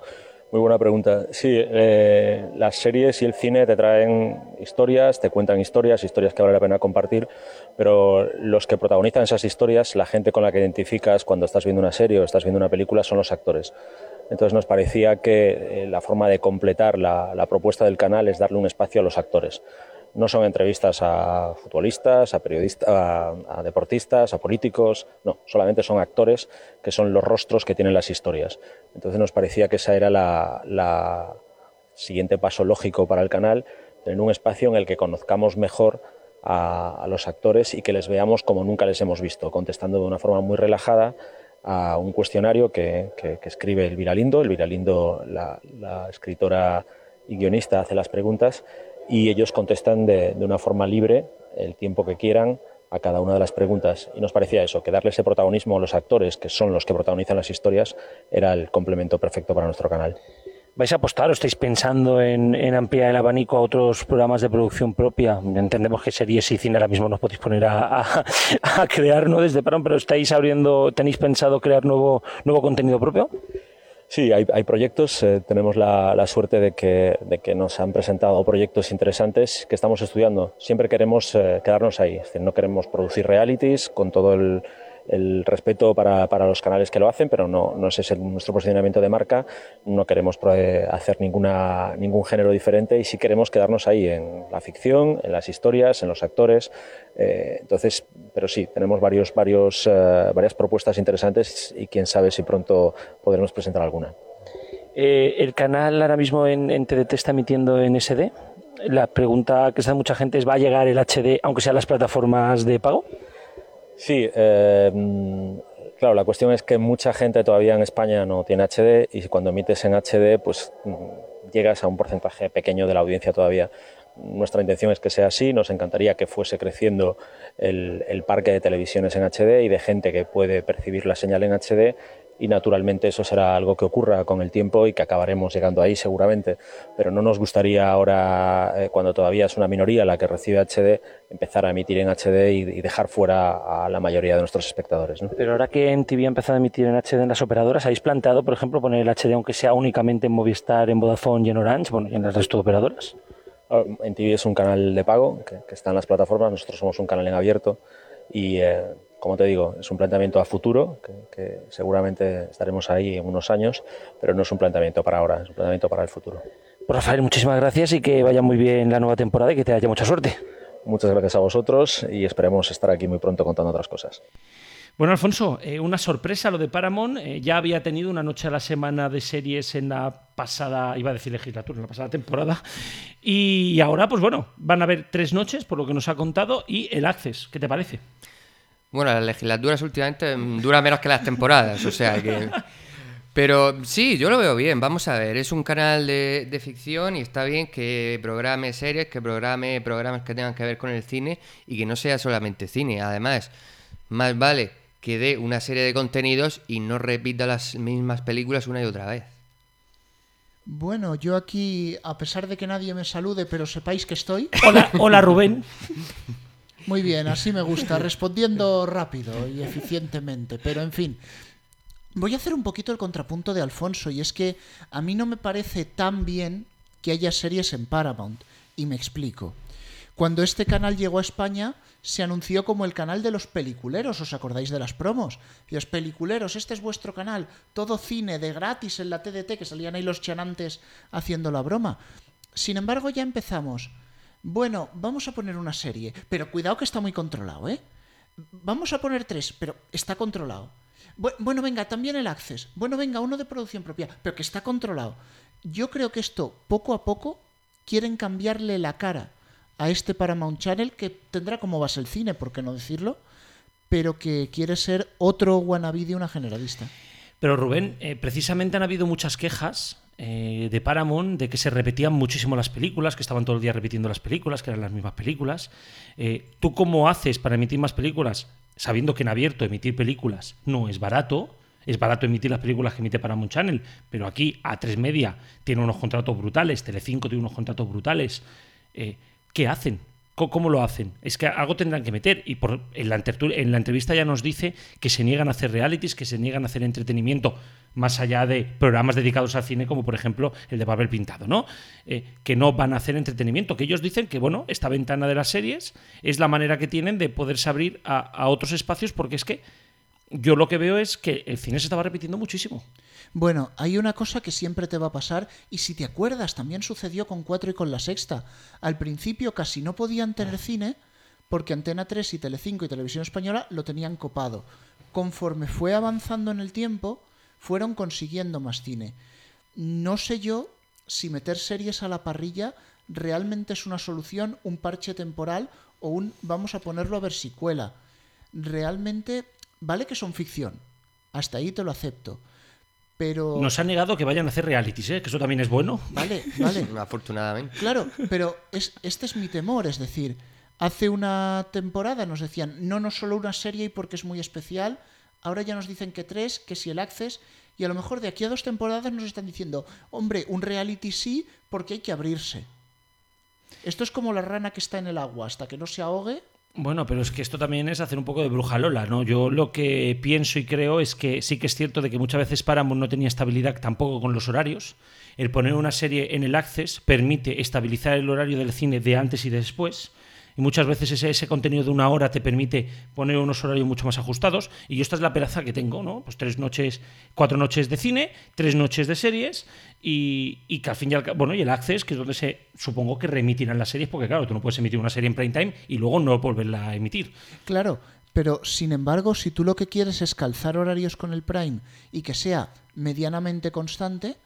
Muy buena pregunta. Sí, eh, las series y el cine te traen historias, te cuentan historias, historias que vale la pena compartir, pero los que protagonizan esas historias, la gente con la que identificas cuando estás viendo una serie o estás viendo una película son los actores. Entonces nos parecía que eh, la forma de completar la, la propuesta del canal es darle un espacio a los actores no son entrevistas a futbolistas, a periodistas, a, deportistas, a políticos, no, solamente son actores que son los rostros que tienen las historias. Entonces nos parecía que esa era la, siguiente paso lógico para el canal, tener un espacio en el que conozcamos mejor a, los actores y que les veamos como nunca les hemos visto, contestando de una forma muy relajada a un cuestionario que, escribe Elvira Lindo. Elvira Lindo, la, escritora y guionista, hace las preguntas y ellos contestan de, de una forma libre el tiempo que quieran a cada una de las preguntas. Y nos parecía eso, que darle ese protagonismo a los actores, que son los que protagonizan las historias, era el complemento perfecto para nuestro canal. ¿Vais a apostar o estáis pensando en, ampliar el abanico a otros programas de producción propia? Entendemos que series y cine ahora mismo no podéis poner a, a, a crear ¿no? desde Parón, pero ¿estáis abriendo, tenéis pensado crear nuevo, nuevo contenido propio? Sí, hay, hay proyectos. Eh, tenemos la, la suerte de que, de que, nos han presentado proyectos interesantes que estamos estudiando. Siempre queremos eh, quedarnos ahí. Es decir, no queremos producir realities con todo el, el respeto para, para, los canales que lo hacen, pero no, no ese es nuestro posicionamiento de marca. No queremos hacer ninguna, ningún género diferente y sí queremos quedarnos ahí en la ficción, en las historias, en los actores. Eh, entonces, pero sí, tenemos varios, varios, uh, varias propuestas interesantes y quién sabe si pronto podremos presentar alguna. Eh, ¿El canal ahora mismo en, TDT está emitiendo en SD? La pregunta que está mucha gente es, ¿va a llegar el HD aunque sean las plataformas de pago? Sí, eh, claro, la cuestión es que mucha gente todavía en España no tiene HD y cuando emites en HD, pues llegas a un porcentaje pequeño de la audiencia todavía. Nuestra intención es que sea así, nos encantaría que fuese creciendo el, el parque de televisiones en HD y de gente que puede percibir la señal en HD y naturalmente eso será algo que ocurra con el tiempo y que acabaremos llegando ahí seguramente. Pero no nos gustaría ahora, eh, cuando todavía es una minoría la que recibe HD, empezar a emitir en HD y, y dejar fuera a la mayoría de nuestros espectadores. ¿no? Pero ahora que en TV ha empezado a emitir en HD en las operadoras, ¿habéis planteado, por ejemplo, poner el HD aunque sea únicamente en Movistar, en Vodafone y en Orange, bueno, y en el resto de operadoras? Ah, en TV es un canal de pago que, que está en las plataformas, nosotros somos un canal en abierto y eh, como te digo, es un planteamiento a futuro, que, que, seguramente estaremos ahí en unos años, pero no es un planteamiento para ahora, es un planteamiento para el futuro. Pues Rafael, muchísimas gracias y que vaya muy bien la nueva temporada y que te haya mucha suerte. Muchas gracias a vosotros y esperemos estar aquí muy pronto contando otras cosas. Bueno, Alfonso, eh, una sorpresa lo de Paramount. Eh, ya había tenido una noche a la semana de series en la pasada, iba a decir legislatura, en la pasada temporada. Y ahora, pues bueno, van a haber tres noches, por lo que nos ha contado, y el Access. ¿Qué te parece? Bueno, las legislaturas últimamente duran menos que las temporadas, o sea que... Pero sí, yo lo veo bien. Vamos a ver, es un canal de, de, ficción y está bien que programe series, que programe programas que tengan que ver con el cine y que no sea solamente cine. Además, más vale que dé una serie de contenidos y no repita las mismas películas una y otra vez. Bueno, yo aquí, a pesar de que nadie me salude, pero sepáis que estoy. Hola, hola Rubén. Muy bien, así me gusta, respondiendo rápido y eficientemente. Pero en fin, voy a hacer un poquito el contrapunto de Alfonso, y es que a mí no me parece tan bien que haya series en Paramount. Y me explico. Cuando este canal llegó a España, se anunció como el canal de los peliculeros, ¿os acordáis de las promos? Los peliculeros, este es vuestro canal, todo cine de gratis en la TDT, que salían ahí los chanantes haciendo la broma. Sin embargo, ya empezamos. Bueno, vamos a poner una serie, pero cuidado que está muy controlado, ¿eh? Vamos a poner tres, pero está controlado. Bueno, venga, también el Access. Bueno, venga, uno de producción propia, pero que está controlado. Yo creo que esto, poco a poco, quieren cambiarle la cara a este Paramount Channel que tendrá como base el cine, por qué no decirlo, pero que quiere ser otro wannabe de una generalista. Pero Rubén, eh, precisamente han habido muchas quejas eh, de Paramount de que se repetían muchísimo las películas, que estaban todo el día repitiendo las películas, que eran las mismas películas. Eh, ¿Tú cómo haces para emitir más películas? Sabiendo que en abierto emitir películas no es barato, es barato emitir las películas que emite Paramount Channel, pero aquí A3 Media tiene unos contratos brutales, Telecinco tiene unos contratos brutales. Eh, ¿Qué hacen? ¿Cómo lo hacen? Es que algo tendrán que meter. Y en, la en la entrevista ya nos dice que se niegan a hacer realities, que se niegan a hacer entretenimiento más allá de programas dedicados al cine, como por ejemplo el de papel pintado, ¿no? Eh, que no van a hacer entretenimiento, que ellos dicen que, bueno, esta ventana de las series es la manera que tienen de poderse abrir a, a otros espacios, porque es que yo lo que veo es que el cine se estaba repitiendo muchísimo. Bueno, hay una cosa que siempre te va a pasar y si te acuerdas también sucedió con 4 y con la sexta. Al principio casi no podían tener cine porque Antena 3 y Telecinco y Televisión Española lo tenían copado. Conforme fue avanzando en el tiempo, fueron consiguiendo más cine. No sé yo si meter series a la parrilla realmente es una solución, un parche temporal o un vamos a ponerlo a ver si cuela. Realmente vale que son ficción, Hasta ahí te lo acepto. Pero... Nos ha negado que vayan a hacer realities, ¿eh? que eso también es bueno. Vale, vale. Afortunadamente. Claro, pero es, este es mi temor, es decir, hace una temporada nos decían, no, no solo una serie y porque es muy especial, ahora ya nos dicen que tres, que si el Access, y a lo mejor de aquí a dos temporadas nos están diciendo, hombre, un reality sí, porque hay que abrirse. Esto es como la rana que está en el agua, hasta que no se ahogue. Bueno, pero es que esto también es hacer un poco de brujalola, ¿no? Yo lo que pienso y creo es que sí que es cierto de que muchas veces Paramount no tenía estabilidad tampoco con los horarios. El poner una serie en el Access permite estabilizar el horario del cine de antes y de después muchas veces ese, ese contenido de una hora te permite poner unos horarios mucho más ajustados y yo esta es la peraza que tengo, ¿no? Pues tres noches, cuatro noches de cine, tres noches de series y, y que al fin y al cabo, bueno, y el Access, que es donde se supongo que reemitirán las series, porque claro, tú no puedes emitir una serie en prime time y luego no volverla a emitir. Claro, pero sin embargo, si tú lo que quieres es calzar horarios con el Prime y que sea medianamente constante,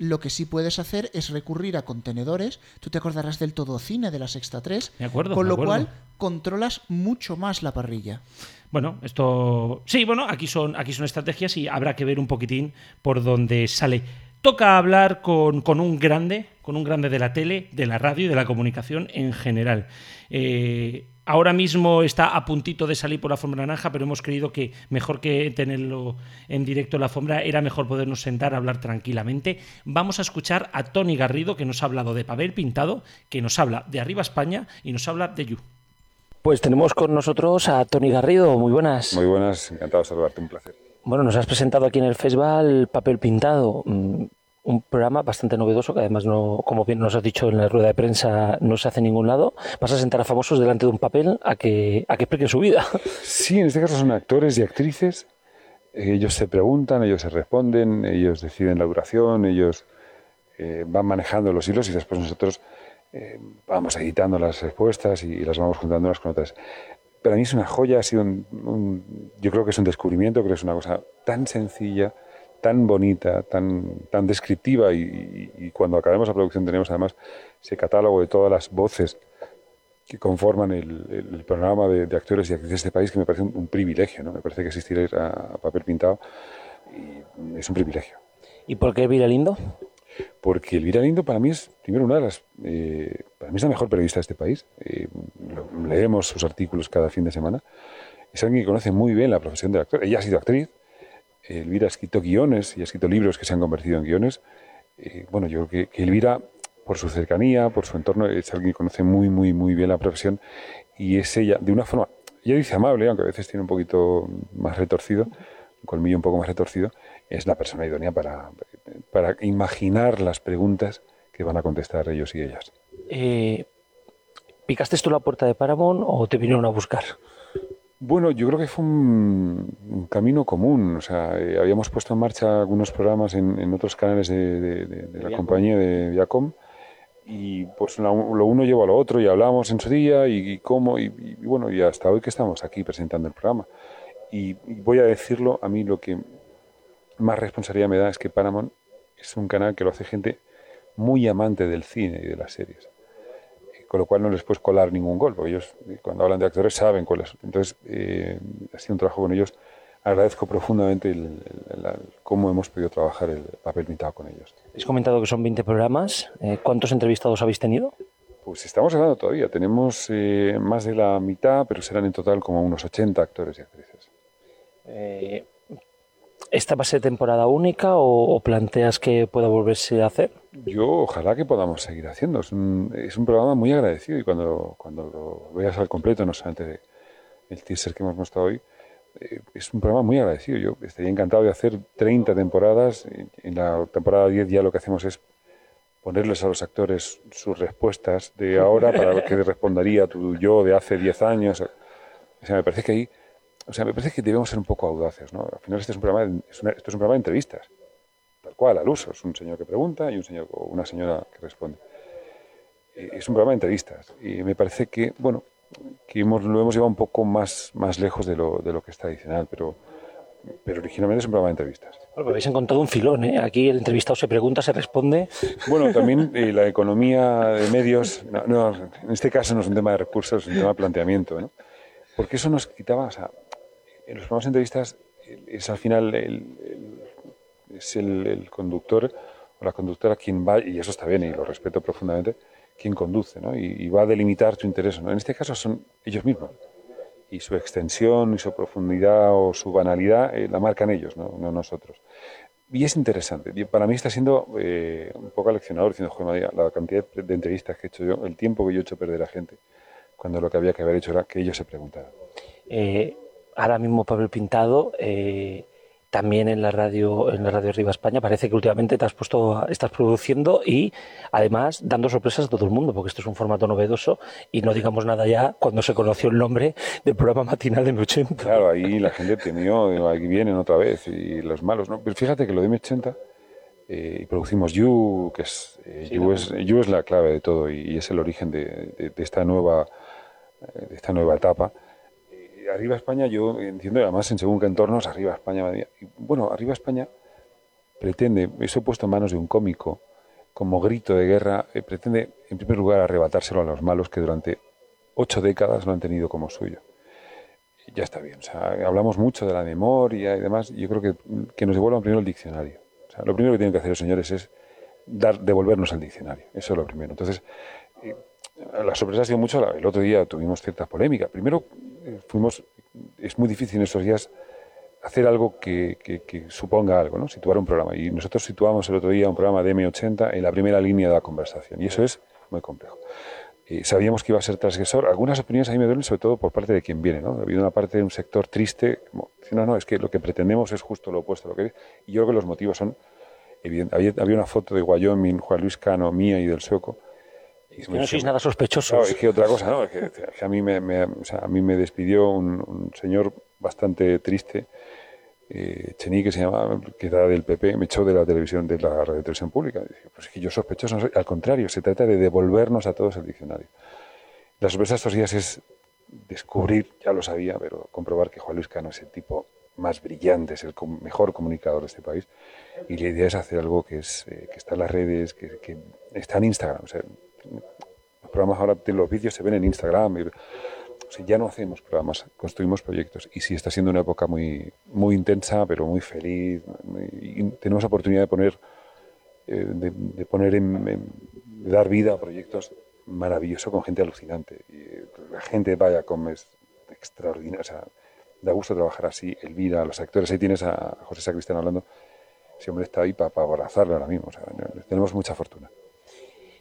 lo que sí puedes hacer es recurrir a contenedores. Tú te acordarás del todo cine de la Sexta 3. De acuerdo, Con lo acuerdo. cual controlas mucho más la parrilla. Bueno, esto. Sí, bueno, aquí son, aquí son estrategias y habrá que ver un poquitín por dónde sale. Toca hablar con, con un grande, con un grande de la tele, de la radio y de la comunicación en general. Eh, ahora mismo está a puntito de salir por la alfombra naranja, pero hemos creído que mejor que tenerlo en directo en la alfombra era mejor podernos sentar a hablar tranquilamente. Vamos a escuchar a Tony Garrido, que nos ha hablado de papel pintado, que nos habla de Arriba España y nos habla de You. Pues tenemos con nosotros a Tony Garrido. Muy buenas. Muy buenas, encantado de saludarte, un placer. Bueno, nos has presentado aquí en el festival Papel Pintado, mm, un programa bastante novedoso que además, no, como bien nos has dicho en la rueda de prensa, no se hace en ningún lado. Vas a sentar a famosos delante de un papel a que, a que expliquen su vida. Sí, en este caso son actores y actrices. Ellos se preguntan, ellos se responden, ellos deciden la duración, ellos eh, van manejando los hilos y después nosotros eh, vamos editando las respuestas y, las vamos juntando unas con otras. Para mí es una joya, ha sido un, yo creo que es un descubrimiento, creo que es una cosa tan sencilla, tan bonita, tan, tan descriptiva y, y- y cuando acabemos la producción tenemos además ese catálogo de todas las voces que conforman el, el- el programa de, de actores y actrices de este país que me parece un, un privilegio, ¿no? Me parece que existir a, a papel pintado y es un privilegio. ¿Y por qué Elvira Lindo? Porque Elvira Lindo para mí es, primero, una de las... eh, para mí es la mejor periodista de este país. Eh, lo- leemos sus artículos cada fin de semana. Es alguien que conoce muy bien la profesión del actor. Ella ha sido actriz. Elvira ha escrito guiones y ha escrito libros que se han convertido en guiones. Eh, bueno, yo creo que, Elvira, por su cercanía, por su entorno, es alguien que conoce muy, muy, muy bien la profesión y es ella, de una forma, ella dice amable, aunque a veces tiene un poquito más retorcido, un colmillo un poco más retorcido, es la persona idónea para, para imaginar las preguntas que van a contestar ellos y ellas. Eh, ¿Picaste tú la puerta de Paramount o te vinieron a buscar? Bueno, yo creo que fue un, un camino común. O sea, eh, habíamos puesto en marcha algunos programas en, en otros canales de, de- de- de la Viacom. compañía de Viacom y pues lo uno llevó a lo otro y hablábamos en su día y, y cómo y, y bueno y hasta hoy que estamos aquí presentando el programa. Y, y voy a decirlo, a mí lo que más responsabilidad me da es que Paramount es un canal que lo hace gente muy amante del cine y de las series con lo cual no les puedes colar ningún gol, porque ellos eh, cuando hablan de actores saben cuáles. Entonces, eh, ha sido un trabajo con ellos. Agradezco profundamente el- el- la- cómo hemos podido trabajar el papel pintado con ellos. Has comentado que son 20 programas. Eh, ¿Cuántos entrevistados habéis tenido? Pues estamos hablando todavía, tenemos eh, más de la mitad, pero serán en total como unos 80 actores y actrices. ¿Esta va a ser temporada única o, o planteas que pueda volverse a hacer? Yo ojalá que podamos seguir haciendo. Es un, es un programa muy agradecido y cuando, cuando lo veas al completo, no solamente el teaser que hemos mostrado hoy, eh, es un programa muy agradecido. Yo estaría encantado de hacer 30 temporadas. En- la temporada 10 ya lo que hacemos es ponerles a los actores sus respuestas de ahora para qué respondería tu yo de hace 10 años. O sea, me parece que ahí, o sea, me parece que debemos ser un poco audaces, ¿no? Al final este es un programa, de- es una- esto es un programa de entrevistas, tal cual, al uso. Es un señor que pregunta y un señor o una señora que responde. Eh, Es un programa de entrevistas y me parece que, bueno, que hemos, lo hemos llevado un poco más, más lejos de lo, de lo que es tradicional, pero, pero originalmente es un programa de entrevistas. Bueno, habéis encontrado un filón, ¿eh? Aquí el entrevistado se pregunta, se responde. Bueno, también eh, la economía de medios, no, no, en este caso no es un tema de recursos, es un tema de planteamiento, ¿no? Porque eso nos quitaba, o sea, en los programas de entrevistas es al final el, el- es el, el conductor o la conductora quien va, y eso está bien y lo respeto profundamente, quien conduce ¿no? y, y va a delimitar tu interés. ¿no? En este caso son ellos mismos. Y su extensión y su profundidad o su banalidad eh, la marcan ellos, no, no nosotros. Y es interesante. Para mí está siendo eh, un poco aleccionador, diciendo, "Joder, la cantidad de entrevistas que he hecho yo, el tiempo que yo he hecho perder a gente, cuando lo que había que haber hecho era que ellos se preguntaran. Eh, ahora mismo Pablo Pintado, eh, también en la radio, en la radio Arriba España, parece que últimamente te has puesto, estás produciendo y además dando sorpresas a todo el mundo, porque esto es un formato novedoso y no digamos nada ya cuando se conoció el nombre del programa matinal de M80. Claro, ahí la gente temió, aquí vienen otra vez, y los malos, ¿no? Pero fíjate que lo de M80, eh, y producimos You, que es, eh, Sí, You, la- es, You es la clave de todo y, y es el origen de, de- de esta nueva eh, de esta nueva etapa. Arriba España, yo entiendo, además en según qué entornos, Arriba España, bueno, Arriba España pretende, eso puesto en manos de un cómico, como grito de guerra, eh, pretende en primer lugar arrebatárselo a los malos que durante ocho décadas lo han tenido como suyo ya está bien. Hablamos mucho de la memoria y demás. Yo creo que, que nos devuelvan primero el diccionario. Lo primero que tienen que hacer los señores es dar, devolvernos el diccionario. Eso es lo primero. Entonces, eh, la sorpresa ha sido mucho. El otro día tuvimos cierta polémica. Primero, fuimos. Es muy difícil en estos días hacer algo que, que- suponga algo, ¿no? Situar un programa. Y nosotros situamos el otro día un programa de M80 en la primera línea de la conversación. Y eso es muy complejo. Eh, sabíamos que iba a ser transgresor. Algunas opiniones a mí me duelen, sobre todo por parte de quien viene. ¿no? Ha habido una parte de un sector triste, como, no, no, es que lo que pretendemos es justo lo opuesto a lo que Y yo creo que los motivos son. Había, había una foto de Wyoming, Juan Luis Cano, mía y del Sueco. Y no sois nada sospechosos. Claro, es que otra cosa, ¿no? Es que, es que a, mí me, me- o sea, a mí me despidió un, un señor bastante triste, eh, Chení, que se llamaba, que era del PP, me echó de la televisión, de la radio televisión pública. Dije, pues es que yo sospechoso no soy. Al contrario, se trata de devolvernos a todos el diccionario. La sorpresa de estos días es descubrir, ya lo sabía, pero comprobar que Juan Luis Cano es el tipo más brillante, es el com- mejor comunicador de este país. Y la idea es hacer algo que, es, eh, que está en las redes, que, que está en Instagram. O sea, los programas ahora, de los vídeos se ven en Instagram. y- ya no hacemos programas, construimos proyectos. Y sí, está siendo una época muy, muy intensa, pero muy feliz. tenemos la oportunidad de poner, eh, de, poner en, de dar vida a proyectos maravillosos con gente alucinante. Y eh, la gente, vaya, como es extraordinario. O sea, da gusto trabajar así. Elvira, los actores, ahí tienes a José Sacristán hablando. Ese hombre está ahí para abrazarlo ahora mismo. O sea, tenemos mucha fortuna.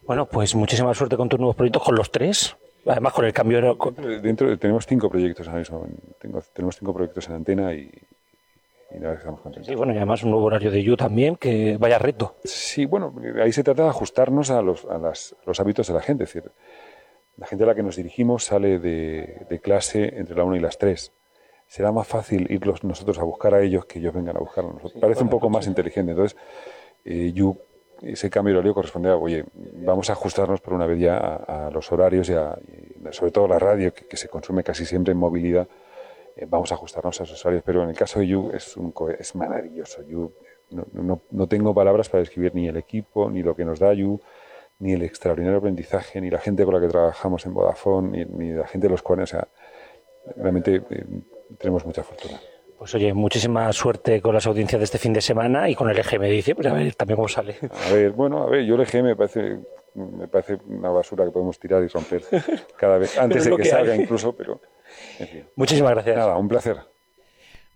Bueno, pues muchísima suerte con tus nuevos proyectos, con los tres. Además, con el cambio. con- Dentro, dentro- tenemos cinco proyectos ahora mismo. en- tengo- tenemos cinco proyectos en antena y, y la estamos contentos. Sí, bueno, y además un nuevo horario de You también, que vaya reto. Sí, bueno, ahí se trata de ajustarnos a los, a las- los hábitos de la gente. Es decir, la gente a la que nos dirigimos sale de, de clase entre la 1 y las 3. Será más fácil irlos nosotros a buscar a ellos que ellos vengan a buscarnos. nosotros. Parece un poco más inteligente. Entonces, eh, You, ese cambio horario corresponde a, oye, vamos a ajustarnos por una vez ya a, los horarios y, a- sobre todo la radio, que, se consume casi siempre en movilidad. eh, vamos a ajustarnos a esos horarios. Pero en el caso de You es, un, es maravilloso. You, no, no- no tengo palabras para describir ni el equipo, ni lo que nos da You, ni el extraordinario aprendizaje, ni la gente con la que trabajamos en Vodafone, ni, ni la gente de los cuales, o sea, realmente eh, tenemos mucha fortuna. Pues oye, muchísima suerte con las audiencias de este fin de semana y con el EGM de diciembre, a ver también cómo sale. A ver, bueno, a ver, yo el EGM me parece, me parece una basura que podemos tirar y romper cada vez, antes es de que que salga incluso, pero... en fin. Muchísimas gracias. Nada, un placer.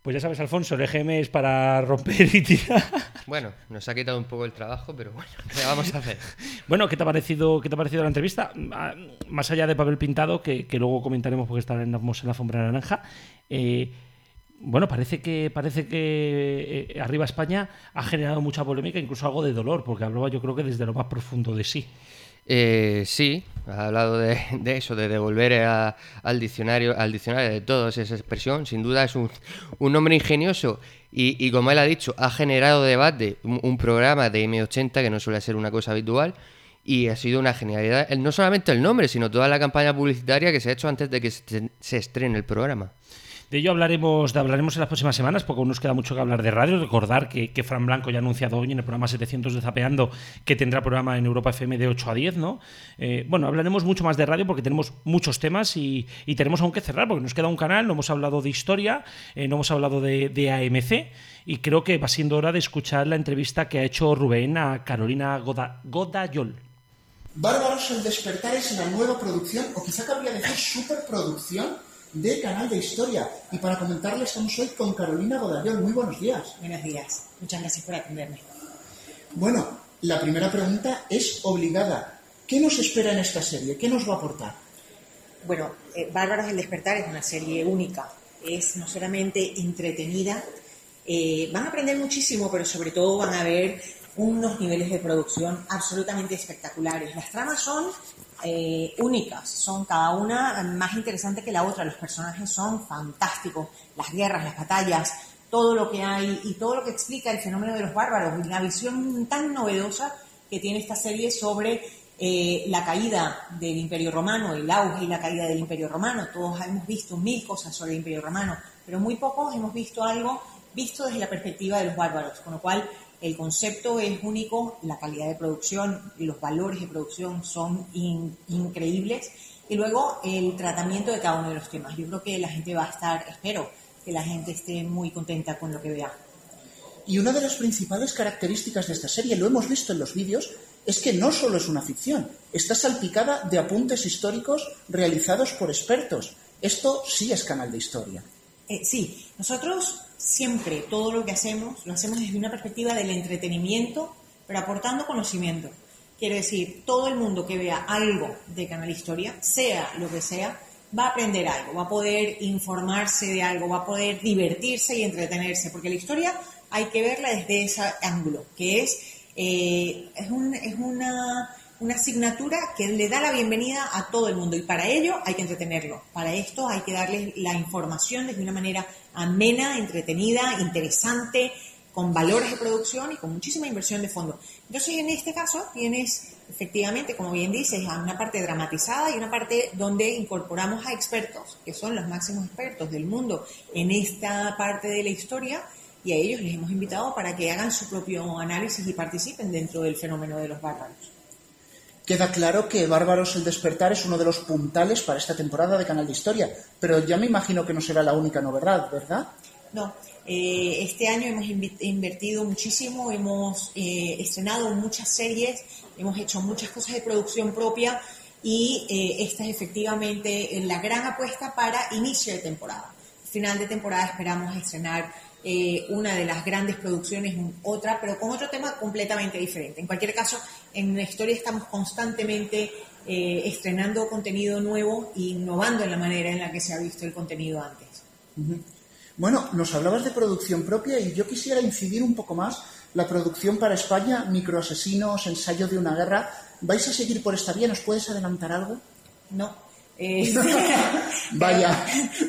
Pues ya sabes, Alfonso, el EGM es para romper y tirar. Bueno, nos ha quitado un poco el trabajo, pero bueno, ¿qué vamos a hacer? Bueno, ¿qué te ha parecido, qué te ha parecido la entrevista? Ah, Más allá de papel pintado, que, que luego comentaremos porque estaremos en la alfombra naranja. eh, bueno, parece que parece que eh, Arriba España ha generado mucha polémica, incluso algo de dolor, porque hablaba yo creo que desde lo más profundo de sí. Eh, sí, ha hablado de, de eso, de devolver al diccionario, al diccionario de todos esa expresión. Sin duda es un, un hombre ingenioso y, y como él ha dicho, ha generado debate, un, programa de M80 que no suele ser una cosa habitual y ha sido una genialidad. No solamente el nombre, sino toda la campaña publicitaria que se ha hecho antes de que se, se estrene el programa. De ello hablaremos, hablaremos en las próximas semanas, porque aún nos queda mucho que hablar de radio. Recordar que, que Fran Blanco ya ha anunciado hoy en el programa 700 de Zapeando que tendrá programa en Europa FM de 8 a 10, ¿no? Eh, bueno, hablaremos mucho más de radio porque tenemos muchos temas y, y tenemos aún que cerrar, porque nos queda un canal, no hemos hablado de historia, eh, no hemos hablado de, de AMC y creo que va siendo hora de escuchar la entrevista que ha hecho Rubén a Carolina Goda, Godayol. Bárbaros el despertar es la nueva producción, o quizá cabría decir superproducción, de Canal de Historia. Y para comentarle estamos hoy con Carolina Godayol. Muy buenos días. Buenos días. Muchas gracias por atenderme. Bueno, la primera pregunta es obligada. ¿Qué nos espera en esta serie? ¿Qué nos va a aportar? Bueno, eh, Bárbaros el despertar es una serie única. Es no solamente entretenida, eh, van a aprender muchísimo, pero sobre todo van a ver unos niveles de producción absolutamente espectaculares. Las tramas son eh, únicas, son cada una más interesante que la otra. Los personajes son fantásticos, las guerras, las batallas, todo lo que hay y todo lo que explica el fenómeno de los bárbaros la visión tan novedosa que tiene esta serie sobre eh, la caída del Imperio Romano, el auge y la caída del Imperio Romano. Todos hemos visto mil cosas sobre el Imperio Romano, pero muy pocos hemos visto algo visto desde la perspectiva de los bárbaros, con lo cual el concepto es único, la calidad de producción los valores de producción son in- increíbles y luego el tratamiento de cada uno de los temas. Yo creo que la gente va a estar, espero que la gente esté muy contenta con lo que vea. Y una de las principales características de esta serie, lo hemos visto en los vídeos, es que no solo es una ficción, está salpicada de apuntes históricos realizados por expertos. Esto sí es canal de historia. Eh, sí, nosotros siempre todo lo que hacemos lo hacemos desde una perspectiva del entretenimiento, pero aportando conocimiento. Quiero decir, todo el mundo que vea algo de Canal Historia, sea lo que sea, va a aprender algo, va a poder informarse de algo, va a poder divertirse y entretenerse, porque la historia hay que verla desde ese ángulo, que es, eh, es, un- es una, una asignatura que le da la bienvenida a todo el mundo y para ello hay que entretenerlo. Para esto hay que darles la información desde una manera amena, entretenida, interesante, con valores de producción y con muchísima inversión de fondo. Entonces, en este caso, tienes efectivamente, como bien dices, una parte dramatizada y una parte donde incorporamos a expertos, que son los máximos expertos del mundo en esta parte de la historia, y a ellos les hemos invitado para que hagan su propio análisis y participen dentro del fenómeno de los bárbaros. Queda claro que Bárbaros el despertar es uno de los puntales para esta temporada de Canal de Historia, pero ya me imagino que no será la única novedad, ¿verdad? No, eh, este año hemos invertido muchísimo, hemos eh, estrenado muchas series, hemos hecho muchas cosas de producción propia y eh, esta es efectivamente la gran apuesta para inicio de temporada. Final de temporada esperamos estrenar eh, una de las grandes producciones, otra, pero con otro tema completamente diferente. En cualquier caso, en la historia estamos constantemente eh, estrenando contenido nuevo e innovando en la manera en la que se ha visto el contenido antes. Bueno, nos hablabas de producción propia y yo quisiera incidir un poco más. La producción para España, microasesinos, ensayo de una guerra. ¿Vais a seguir por esta vía? ¿Nos puedes adelantar algo? No. Eh, Vaya.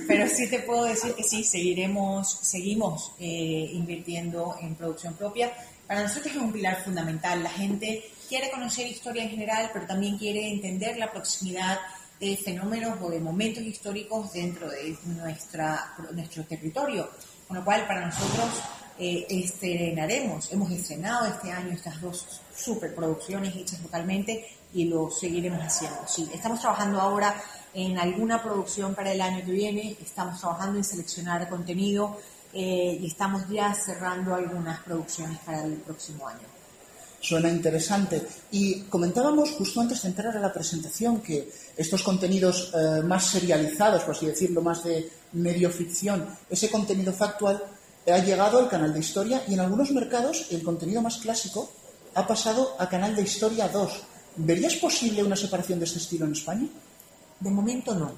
Pero sí te puedo decir que sí, seguiremos, seguimos eh, invirtiendo en producción propia. Para nosotros es un pilar fundamental. La gente quiere conocer historia en general, pero también quiere entender la proximidad de fenómenos o de momentos históricos dentro de nuestra, nuestro territorio. Con lo cual, para nosotros eh, estrenaremos, hemos estrenado este año estas dos superproducciones hechas localmente y lo seguiremos haciendo. Sí, estamos trabajando ahora en alguna producción para el año que viene, estamos trabajando en seleccionar contenido eh, y estamos ya cerrando algunas producciones para el próximo año. Suena interesante. Y comentábamos justo antes de entrar a la presentación que estos contenidos eh, más serializados, por así decirlo, más de medio ficción, ese contenido factual ha llegado al canal de historia y en algunos mercados el contenido más clásico ha pasado a canal de historia 2. ¿Verías posible una separación de este estilo en España? De momento no.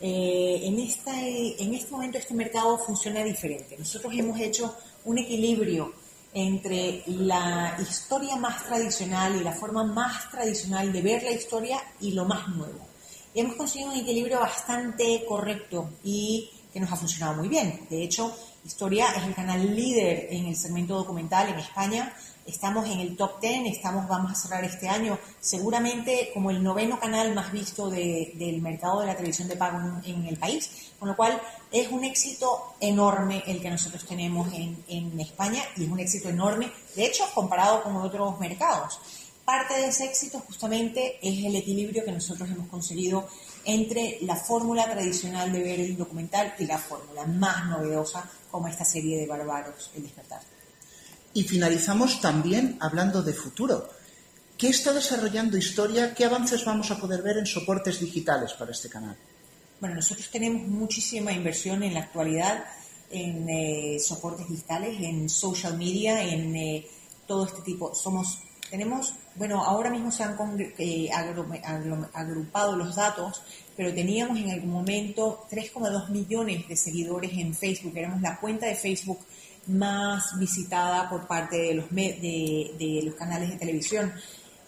Eh, en, esta, en este momento este mercado funciona diferente. Nosotros hemos hecho un equilibrio entre la historia más tradicional y la forma más tradicional de ver la historia y lo más nuevo. Y hemos conseguido un equilibrio bastante correcto y que nos ha funcionado muy bien. De hecho, Historia es el canal líder en el segmento documental en España. Estamos en el top 10, estamos, vamos a cerrar este año seguramente como el noveno canal más visto de- del mercado de la televisión de pago en, el país, con lo cual es un éxito enorme el que nosotros tenemos en, en España y es un éxito enorme, de hecho, comparado con otros mercados. Parte de ese éxito justamente es el equilibrio que nosotros hemos conseguido entre la fórmula tradicional de ver el documental y la fórmula más novedosa como esta serie de Bárbaros, El despertar. Y finalizamos también hablando de futuro. ¿Qué está desarrollando Historia? ¿Qué avances vamos a poder ver en soportes digitales para este canal? Bueno, nosotros tenemos muchísima inversión en la actualidad en eh, soportes digitales, en social media, en eh, todo este tipo. Somos, tenemos, bueno, ahora mismo se han eh, agru- agru- agrupado los datos, pero teníamos en algún momento 3,2 millones de seguidores en Facebook. Éramos la cuenta de Facebook más visitada por parte de los, de los canales de televisión.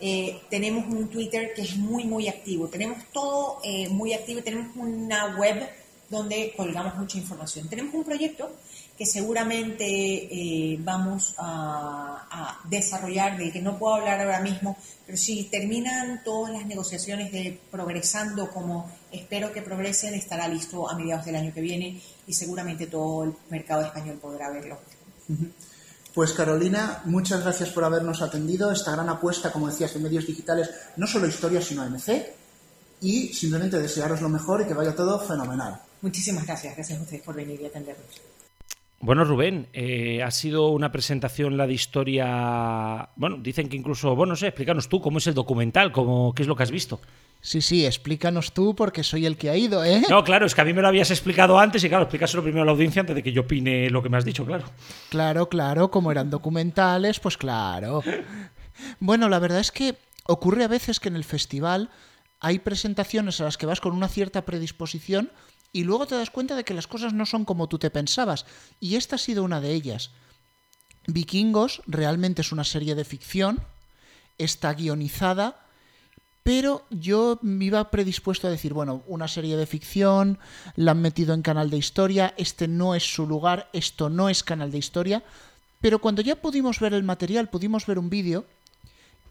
Eh, tenemos un Twitter que es muy, muy activo. Tenemos todo eh, muy activo. Tenemos una web donde colgamos mucha información. Tenemos un proyecto que seguramente eh, vamos a, a desarrollar, del que no puedo hablar ahora mismo, pero si terminan todas las negociaciones de progresando como espero que progresen, estará listo a mediados del año que viene y seguramente todo el mercado español podrá verlo. Pues Carolina, muchas gracias por habernos atendido. Esta gran apuesta, como decías, en medios digitales, no solo Historia, sino AMC. Y simplemente desearos lo mejor y que vaya todo fenomenal. Muchísimas gracias, gracias a ustedes por venir y atendernos. Bueno, Rubén, eh, ha sido una presentación la de historia. Bueno, dicen que incluso, bueno, no sé, explícanos tú cómo es el documental, cómo, qué es lo que has visto. Sí, sí, explícanos tú porque soy el que ha ido, ¿eh? No, claro, es que a mí me lo habías explicado antes y claro, explícaselo primero a la audiencia antes de que yo opine lo que me has dicho, claro. Claro, claro, como eran documentales, pues claro. Bueno, la verdad es que ocurre a veces que en el festival hay presentaciones a las que vas con una cierta predisposición y luego te das cuenta de que las cosas no son como tú te pensabas. Y esta ha sido una de ellas. Vikingos realmente es una serie de ficción, está guionizada, pero yo me iba predispuesto a decir, bueno, una serie de ficción, la han metido en canal de historia, este no es su lugar, esto no es canal de historia, pero cuando ya pudimos ver el material, pudimos ver un vídeo,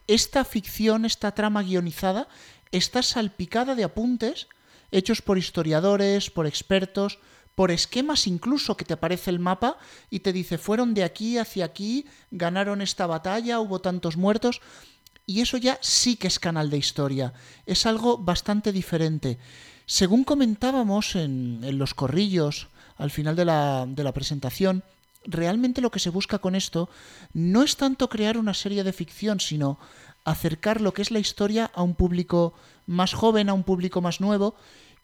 esta ficción, esta trama guionizada, está salpicada de apuntes hechos por historiadores, por expertos, por esquemas incluso que te aparece el mapa y te dice fueron de aquí hacia aquí, ganaron esta batalla, hubo tantos muertos. Y eso ya sí que es canal de historia. Es algo bastante diferente. Según comentábamos en, en los corrillos al final de la, de la presentación, realmente lo que se busca con esto no es tanto crear una serie de ficción, sino acercar lo que es la historia a un público más joven, a un público más nuevo,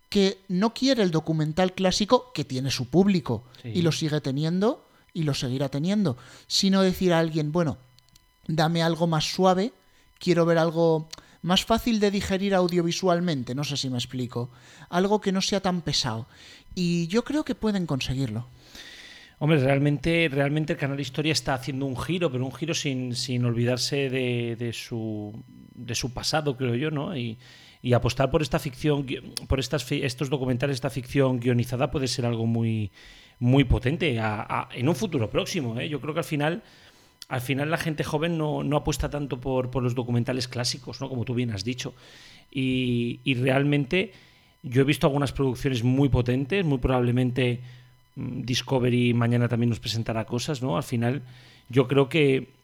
que no quiere el documental clásico, que tiene su público Sí. y lo sigue teniendo y lo seguirá teniendo, sino decir a alguien, bueno, dame algo más suave, quiero ver algo más fácil de digerir audiovisualmente, no sé si me explico, algo que no sea tan pesado. Y yo creo que pueden conseguirlo. Hombre, realmente, realmente el canal Historia está haciendo un giro, pero un giro sin, sin olvidarse de, de su, de su pasado, creo yo, ¿no? Y, y apostar por esta ficción, por estas, estos documentales, esta ficción guionizada puede ser algo muy, muy potente en un futuro próximo. ¿eh? Yo creo que al final, al final la gente joven no, no apuesta tanto por, por los documentales clásicos, ¿no? Como tú bien has dicho. Y, y realmente yo he visto algunas producciones muy potentes, muy probablemente mm, Discovery mañana también nos presentará cosas, ¿no? Al final, yo creo que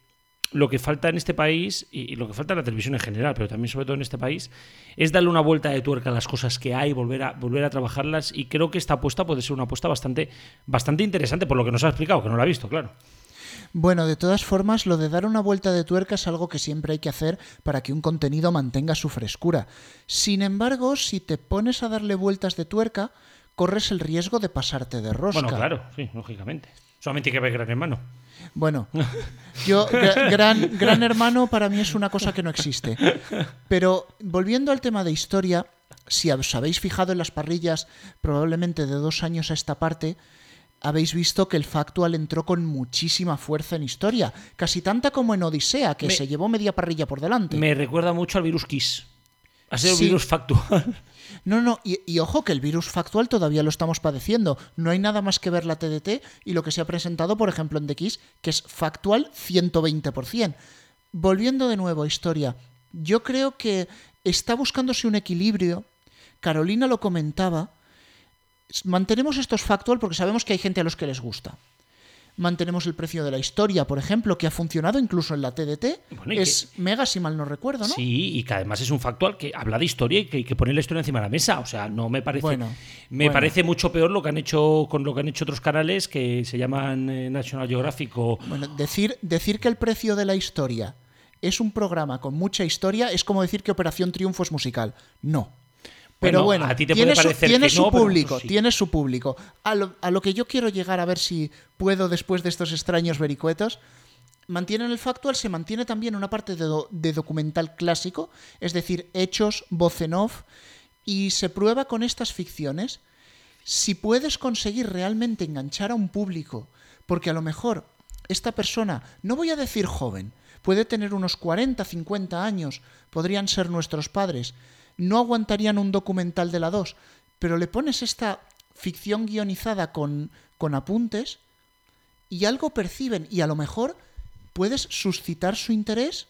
lo que falta en este país, y lo que falta en la televisión en general, pero también sobre todo en este país, es darle una vuelta de tuerca a las cosas que hay, volver a, volver a trabajarlas, y creo que esta apuesta puede ser una apuesta bastante, bastante interesante, por lo que nos ha explicado, que no la ha visto, claro. Bueno, de todas formas, lo de dar una vuelta de tuerca es algo que siempre hay que hacer para que un contenido mantenga su frescura. Sin embargo, si te pones a darle vueltas de tuerca, corres el riesgo de pasarte de rosca. Bueno, claro, sí, lógicamente. Solamente hay que ver Gran Hermano. Bueno, yo, gra- gran, gran hermano para mí es una cosa que no existe. Pero volviendo al tema de historia, si os habéis fijado en las parrillas, probablemente de dos años a esta parte, habéis visto que el Factual entró con muchísima fuerza en historia, casi tanta como en Odisea, que Me- se llevó media parrilla por delante. Me recuerda mucho al Virus Kiss. Ha sido Sí. virus factual. No, no, y, y ojo que el virus factual todavía lo estamos padeciendo. No hay nada más que ver la TDT y lo que se ha presentado, por ejemplo, en DX, que es factual 120%. Volviendo de nuevo a historia, yo creo que está buscándose un equilibrio. Carolina lo comentaba. Mantenemos estos factual porque sabemos que hay gente a los que les gusta. Mantenemos el precio de la historia, por ejemplo, que ha funcionado incluso en la TDT. Bueno, es mega, si mal no recuerdo, ¿no? Sí, y que además es un factual que habla de historia y que, que pone la historia encima de la mesa. O sea, no me parece. Bueno, me bueno. parece mucho peor lo que han hecho con lo que han hecho otros canales que se llaman eh, National Geographic o. Bueno, decir, decir que el precio de la historia es un programa con mucha historia es como decir que Operación Triunfo es musical. No. Pero Bueno, bueno, a ti te tiene, puede su, parecer tiene que su no, pero público, sí. tiene su público. A lo, a lo que yo quiero llegar a ver si puedo después de estos extraños vericuetos, mantienen el factual, se mantiene también una parte de, do- de documental clásico, es decir, hechos, voz en off, y se prueba con estas ficciones si puedes conseguir realmente enganchar a un público, porque a lo mejor esta persona, no voy a decir joven, puede tener unos 40, 50 años, podrían ser nuestros padres, no aguantarían un documental de la 2, pero le pones esta ficción guionizada con, con apuntes y algo perciben y a lo mejor puedes suscitar su interés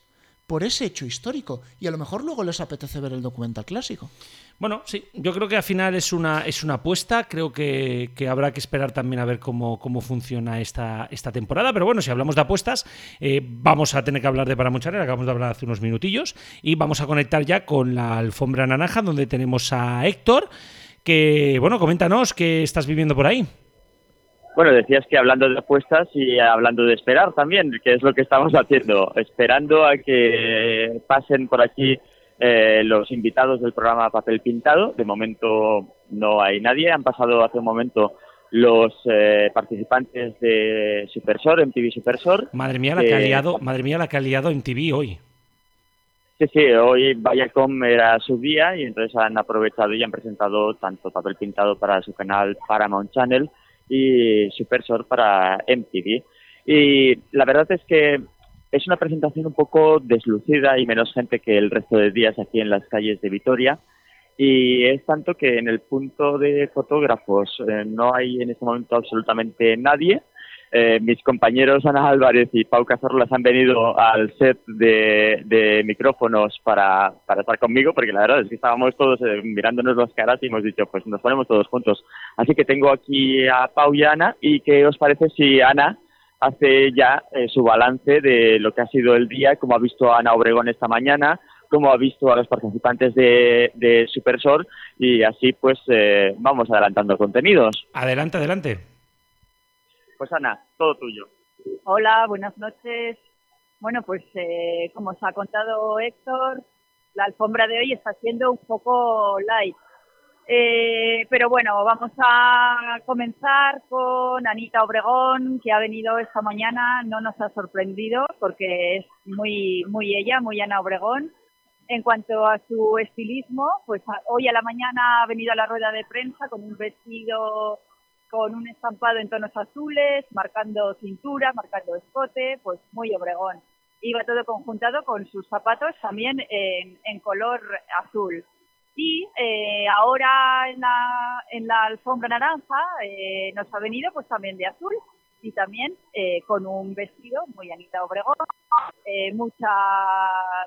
por ese hecho histórico y a lo mejor luego les apetece ver el documental clásico. Bueno, sí, yo creo que al final es una, es una apuesta. Creo que, habrá que esperar también a ver cómo, cómo funciona esta, esta temporada. Pero bueno, si hablamos de apuestas, eh, vamos a tener que hablar de Paramount Channel. Acabamos de hablar hace unos minutillos. Y vamos a conectar ya con la alfombra naranja, donde tenemos a Héctor. Que, bueno, coméntanos qué estás viviendo por ahí. Bueno, decías que hablando de apuestas y hablando de esperar también, que es lo que estamos haciendo, esperando a que pasen por aquí eh, los invitados del programa Papel Pintado. De momento no hay nadie, han pasado hace un momento los eh, participantes de Supersor, MTV Supersor. Madre mía, la que ha liado, madre mía, la que ha liado en TV hoy. Sí, sí, hoy Viacom era su día y entonces han aprovechado y han presentado tanto papel pintado para su canal Paramount Channel y Supersor para MTV. Y la verdad es que es una presentación un poco deslucida y menos gente que el resto de días aquí en las calles de Vitoria. Y es tanto que en el punto de fotógrafos eh, no hay en este momento absolutamente nadie. Eh, mis compañeros Ana Álvarez y Pau Cazorlas han venido al set de, micrófonos para, estar conmigo, porque la verdad es que estábamos todos eh, mirándonos las caras y hemos dicho, pues nos ponemos todos juntos. Así que tengo aquí a Pau y a Ana, y ¿qué os parece si Ana hace ya eh, su balance de lo que ha sido el día, cómo ha visto Ana Obregón esta mañana, cómo ha visto a los participantes de, de Supersor, y así pues eh, vamos adelantando contenidos. Adelante, adelante. Pues Ana, todo tuyo. Hola, buenas noches. Bueno, pues eh, como os ha contado Héctor, la alfombra de hoy está siendo un poco light. Eh, pero bueno, vamos a comenzar con Anita Obregón, que ha venido esta mañana, no nos ha sorprendido porque es muy, muy ella, muy Ana Obregón. En cuanto a su estilismo, pues hoy a la mañana ha venido a la rueda de prensa con un vestido con un estampado en tonos azules, marcando cintura, marcando escote, pues muy Obregón. Iba todo conjuntado con sus zapatos también en, en color azul. Y eh, ahora en la, en la alfombra naranja eh, nos ha venido pues también de azul y también eh, con un vestido muy Anita Obregón, eh, mucha,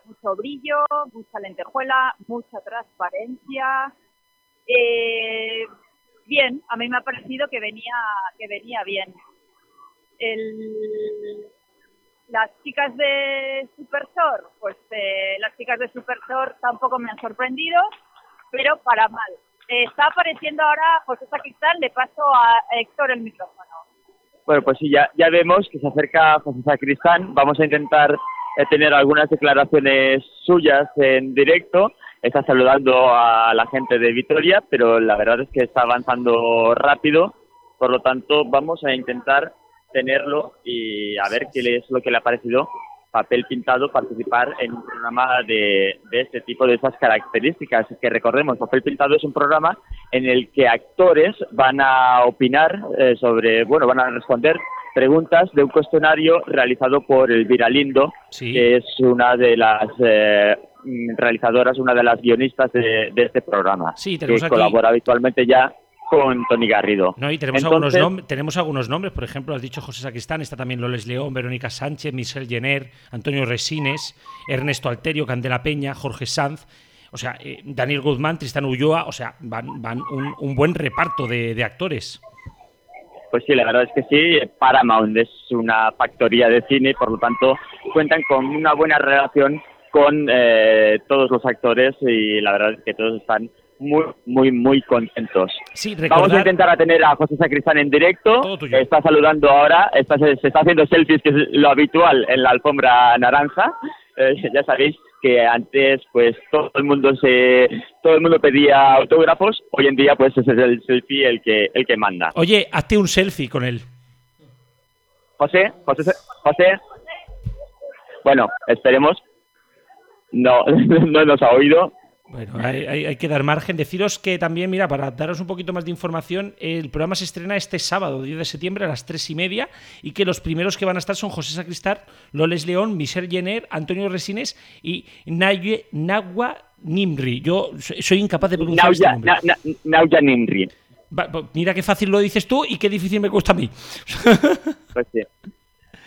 mucho brillo, mucha lentejuela, mucha transparencia. Bien, a mí me ha parecido que venía, que venía bien. El, las chicas de Supersor, pues eh, las chicas de Supersor tampoco me han sorprendido, pero para mal. Eh, está apareciendo ahora José Sacristán, le paso a Héctor el micrófono. Bueno, pues sí, ya, ya vemos que se acerca José Sacristán. Vamos a intentar eh, tener algunas declaraciones suyas en directo. Está saludando a la gente de Vitoria, pero la verdad es que está avanzando rápido. Por lo tanto, vamos a intentar tenerlo y a ver qué es lo que le ha parecido papel pintado participar en un programa de, de este tipo, de esas características. Que recordemos, papel pintado es un programa en el que actores van a opinar eh, sobre, bueno, van a responder preguntas de un cuestionario realizado por el Viralindo, que es una de las eh, realizadoras, una de las guionistas de, de este programa. Sí, tenemos que aquí- colabora habitualmente ya con Tony Garrido. No, y tenemos, Entonces, algunos tenemos algunos nombres, por ejemplo, has dicho José Sacristán, está también Loles León, Verónica Sánchez, Michel Jenner, Antonio Resines, Ernesto Alterio, Candela Peña, Jorge Sanz, o sea, eh, Daniel Guzmán, Tristán Ulloa, o sea, van, van un, un buen reparto de, de actores. Pues sí, la verdad es que sí. Paramount es una factoría de cine, por lo tanto cuentan con una buena relación con eh, todos los actores y la verdad es que todos están muy, muy, muy contentos. Sí, Vamos a intentar a tener a José Sacristán en directo. Está saludando ahora, está, se, se está haciendo selfies, que es lo habitual en la alfombra naranja. Eh, ya sabéis que antes pues todo el mundo se todo el mundo pedía autógrafos hoy en día pues ese es el selfie el que el que manda Oye, hazte un selfie con él. José, José, José. Bueno, esperemos. No, no nos ha oído. Bueno, hay, hay- hay que dar margen. Deciros que también, mira, para daros un poquito más de información, el programa se estrena este sábado, 10 de septiembre, a las 3 y media, y que los primeros que van a estar son José Sacristán, Loles León, Michel Jenner, Antonio Resines y Naye, Nagua Nimri. Yo soy incapaz de pronunciar este Nauya, nombre. na, na, Nauya Nimri. Mira qué fácil lo dices tú y qué difícil me cuesta a mí. Pues sí.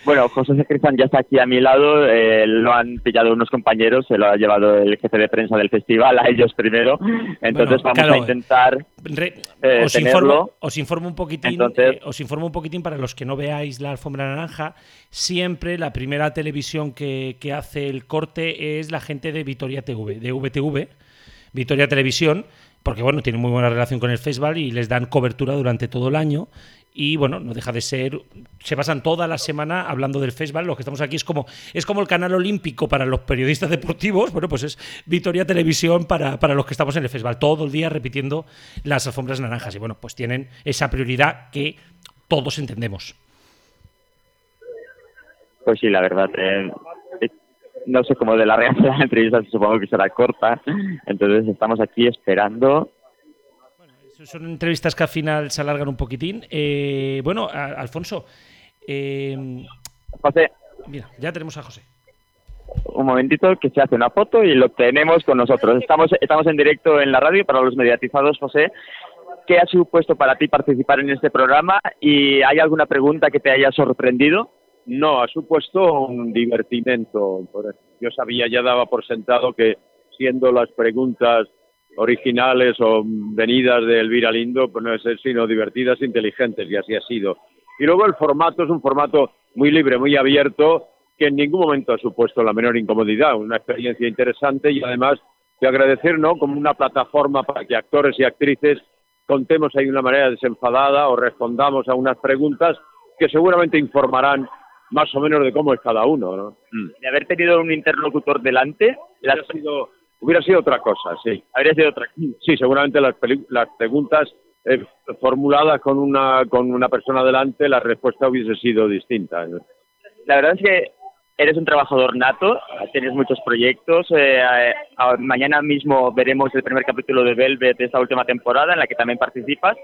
Bueno, José Sacristán ya está aquí a mi lado, eh, lo han pillado unos compañeros, se lo ha llevado el jefe de prensa del festival, a ellos primero, entonces Bueno, vamos claro, a intentar Re- eh, os, informo, tenerlo. os informo un poquitín, Entonces- eh, os informo un poquitín para los que no veáis la alfombra naranja. Siempre la primera televisión que, que hace el corte es la gente de Vitoria TV, de VTV, Vitoria Televisión, porque bueno, tienen muy buena relación con el festival y les dan cobertura durante todo el año. Y bueno, no deja de ser. Se pasan toda la semana hablando del festival. Lo que estamos aquí es como, es como el canal olímpico para los periodistas deportivos. Bueno, pues es Vitoria Televisión para, para los que estamos en el festival. Todo el día repitiendo las alfombras naranjas. Y bueno, pues tienen esa prioridad que todos entendemos. Pues sí, la verdad. eh, eh, no sé cómo de la reacción de la entrevista, supongo que será corta. Entonces estamos aquí esperando. Son entrevistas que al final se alargan un poquitín. Eh, bueno, a- Alfonso. eh, José, mira, ya tenemos a José. un momentito que se hace una foto y lo tenemos con nosotros. Estamos, estamos en directo en la radio para los mediatizados, José. ¿Qué ha supuesto para ti participar en este programa? ¿Y hay alguna pregunta que te haya sorprendido? No, ha supuesto un divertimento. Yo sabía, ya daba por sentado que siendo las preguntas originales o venidas de Elvira Lindo, pues no es ser sino divertidas, inteligentes, y así ha sido. Y luego el formato es un formato muy libre, muy abierto, que en ningún momento ha supuesto la menor incomodidad, una experiencia interesante y además de agradecer, ¿no?, como una plataforma para que actores y actrices contemos ahí de una manera desenfadada o respondamos a unas preguntas que seguramente informarán más o menos de cómo es cada uno, ¿no? De haber tenido un interlocutor delante. Hubiera sido, hubiera sido otra cosa, sí. Habría sido otra Sí, seguramente las, las preguntas eh, formuladas con una, con una persona delante, la respuesta hubiese sido distinta. La verdad es que eres un trabajador nato, tienes muchos proyectos. eh, eh, a- mañana mismo veremos el primer capítulo de Velvet de esta última temporada en la que también participas.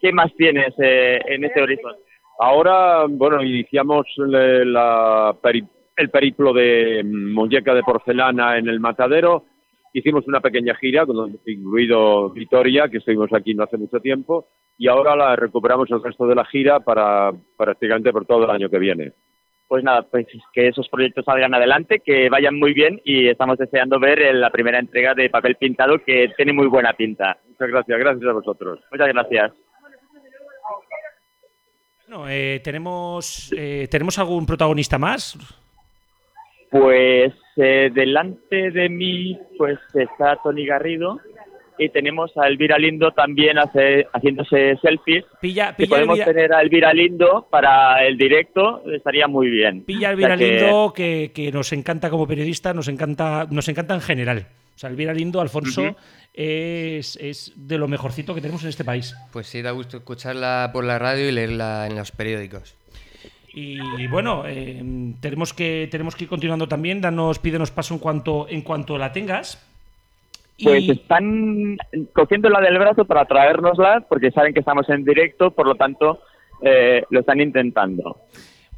¿Qué más tienes eh, en este horizonte? Ahora, bueno, iniciamos la peri- el periplo de muñeca de porcelana en el matadero. Hicimos una pequeña gira, incluido Vitoria, que estuvimos aquí no hace mucho tiempo, y ahora la recuperamos el resto de la gira para prácticamente por todo el año que viene. Pues nada, pues que esos proyectos salgan adelante, que vayan muy bien y estamos deseando ver la primera entrega de Papel Pintado que tiene muy buena pinta. Muchas gracias, gracias a vosotros. Muchas gracias. Bueno, eh, tenemos, eh, ¿tenemos algún protagonista más? Pues eh, delante de mí pues está Tony Garrido y tenemos a Elvira Lindo también hace, haciéndose selfies. Pilla, Si podemos Elvira- tener a Elvira Lindo para el directo estaría muy bien. Pilla a O Elvira sea que- Lindo, que, que nos encanta como periodista, nos encanta, nos encanta en general. O sea, Elvira Lindo, Alfonso, es, es de lo mejorcito que tenemos en este país. Pues sí, da gusto escucharla por la radio y leerla en los periódicos. Y bueno, eh, tenemos, que, tenemos que ir continuando también. Danos, pídenos paso en cuanto, en cuanto la tengas. Pues Y- están cogiéndola del brazo para traérnosla porque saben que estamos en directo, por lo tanto eh, lo están intentando.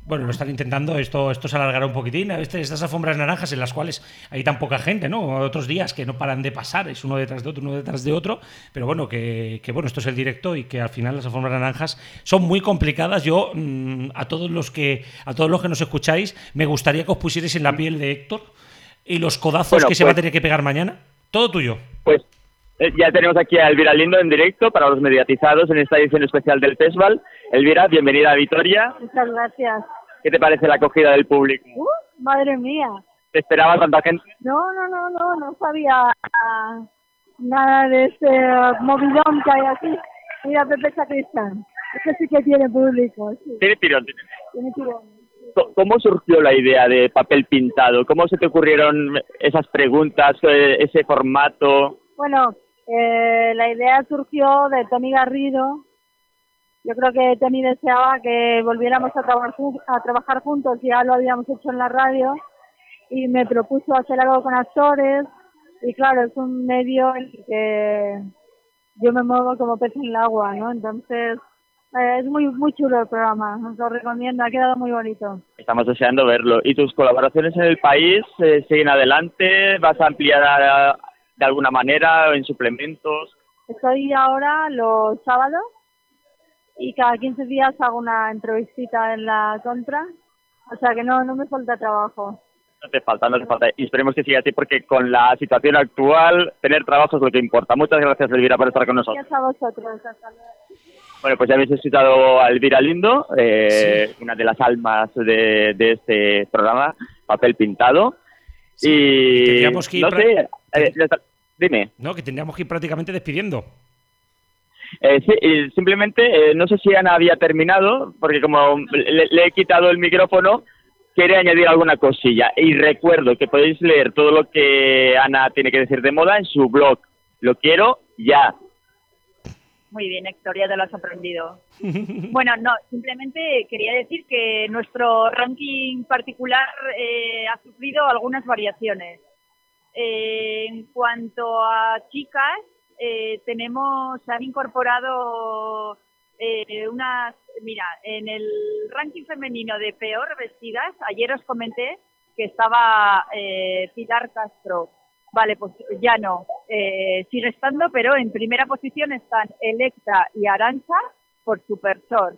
Bueno, lo están intentando, esto, esto se alargará un poquitín. Este- Estas alfombras naranjas en las cuales hay tan poca gente, ¿no? Otros días que no paran de pasar, es uno detrás de otro, uno detrás de otro. Pero bueno, que, que, bueno, esto es el directo y que al final las alfombras naranjas son muy complicadas. Yo, mm, a todos los que, a todos los que nos escucháis, me gustaría que os pusierais en la piel de Héctor y los codazos Bueno, que se va a pues- tener que pegar mañana. Todo tuyo. Pues ya tenemos aquí a Elvira Lindo en directo para los mediatizados en esta edición especial del festival. Elvira, bienvenida a Vitoria. Muchas gracias. ¿Qué te parece la acogida del público? Uh, madre mía. ¿Te esperaba tanta gente? No, no, no, no, no sabía ah, nada de este movidón que hay aquí. Mira, Pepe Sacristán. Este sí que tiene público, sí. Tiene tirón. Tiene tirón. ¿Cómo surgió la idea de papel pintado? ¿Cómo se te ocurrieron esas preguntas, eh, ese formato? Bueno, eh, la idea surgió de Tony Garrido. Yo creo que Tony deseaba que volviéramos a, trabajar a trabajar juntos, ya lo habíamos hecho en la radio, y me propuso hacer algo con actores, y claro, es un medio en el que yo me muevo como pez en el agua, ¿no? Entonces, eh, es muy muy chulo el programa, os lo recomiendo, ha quedado muy bonito. Estamos deseando verlo. ¿Y tus colaboraciones en el país eh, siguen adelante? ¿Vas a ampliar a- de alguna manera en suplementos? Estoy ahora los sábados y cada 15 días hago una entrevistita en la contra, o sea que no, no me falta trabajo. No te falta, no te falta. Y esperemos que siga así porque con la situación actual, tener trabajo es lo que importa. Muchas gracias, Elvira, por estar con nosotros. Gracias a vosotros, hasta luego. Bueno, pues ya habéis escuchado a Elvira Lindo, eh, una de las almas de, de este programa, Papel Pintado. Y Tendríamos que ir no sé, eh, ya está. Dime. No, que tendríamos que ir prácticamente despidiendo. Eh, sí, simplemente, eh, no sé si Ana había terminado, porque como le, le he quitado el micrófono, quiere añadir alguna cosilla. Y recuerdo que podéis leer todo lo que Ana tiene que decir de moda en su blog. Lo quiero ya. Muy bien, Héctor, ya te lo has aprendido. Bueno, no, simplemente quería decir que nuestro ranking particular eh, ha sufrido algunas variaciones. Eh, en cuanto a chicas, eh, tenemos, se han incorporado eh, unas, mira, en el ranking femenino de peor vestidas, ayer os comenté que estaba eh, Pilar Castro. Vale, pues ya no. Eh, sigue estando, pero en primera posición están Electra y Arancha por Supersor.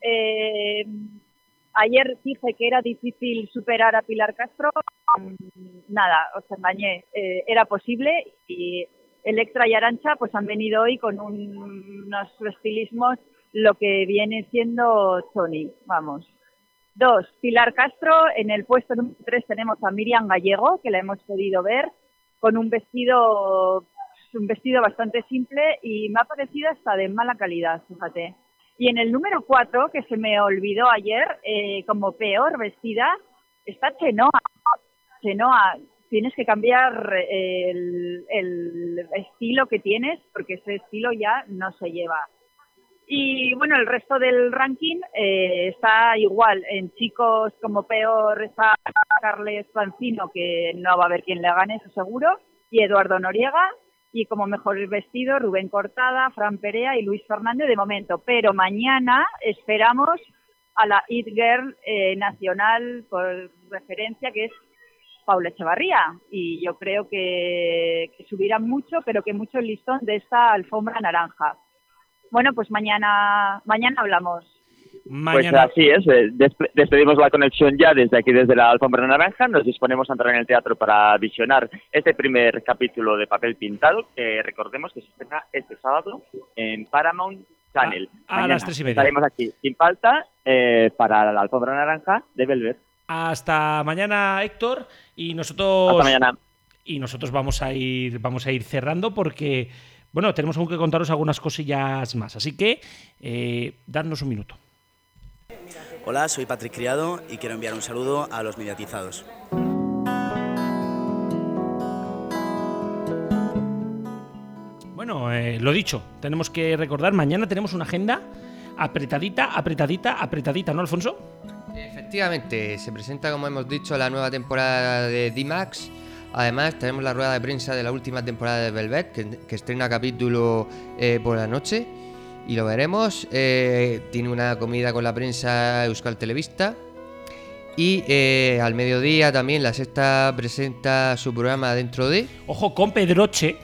Eh, ayer dije que era difícil superar a Pilar Castro. Mm, Nada, os engañé. Eh, era posible y Electra y Arancha pues han venido hoy con un- unos estilismos lo que viene siendo Tony, vamos. Dos, Pilar Castro. En el puesto número tres tenemos a Miriam Gallego, que la hemos podido ver con un vestido, un vestido bastante simple y me ha parecido hasta de mala calidad, fíjate. Y en el número cuatro, que se me olvidó ayer, eh, como peor vestida, está Chenoa. Chenoa, tienes que cambiar eh, el, el estilo que tienes porque ese estilo ya no se lleva. Y bueno, el resto del ranking eh, está igual. En chicos, como peor, está Carles Pancino, que no va a haber quien le gane, eso seguro, y Eduardo Noriega. Y como mejor vestido, Rubén Cortada, Fran Perea y Luis Fernández de momento. Pero mañana esperamos a la It Girl eh, nacional por referencia, que es Paula Echevarría. Y yo creo que, que subirá mucho, pero que mucho el listón de esta alfombra naranja. Bueno, pues mañana, mañana hablamos. Pues así es, eh, despe- despedimos la conexión ya desde aquí, desde la Alfombra Naranja. Nos disponemos a entrar en el teatro para visionar este primer capítulo de Papel Pintado, que recordemos que se estrena este sábado en Paramount Channel. A- a Mañana las tres y media. Estaremos aquí sin falta eh, para la Alfombra Naranja de Velvet. Hasta mañana, Héctor, y nosotros Hasta mañana. y nosotros vamos a ir vamos a ir cerrando porque bueno, tenemos aún que contaros algunas cosillas más, así que eh, dadnos un minuto. Hola, soy Patrick Criado y quiero enviar un saludo a los mediatizados. Bueno, eh, lo dicho, tenemos que recordar, mañana tenemos una agenda apretadita, apretadita, apretadita, ¿no, Alfonso? Efectivamente, se presenta, como hemos dicho, la nueva temporada de D-Max. Además, tenemos la rueda de prensa de la última temporada de Velvet, que, que estrena capítulo eh, por la noche. Y lo veremos. Eh, tiene una comida con la prensa Euskal Televista. Y eh, al mediodía también la sexta presenta su programa dentro de... Ojo, con Pedroche,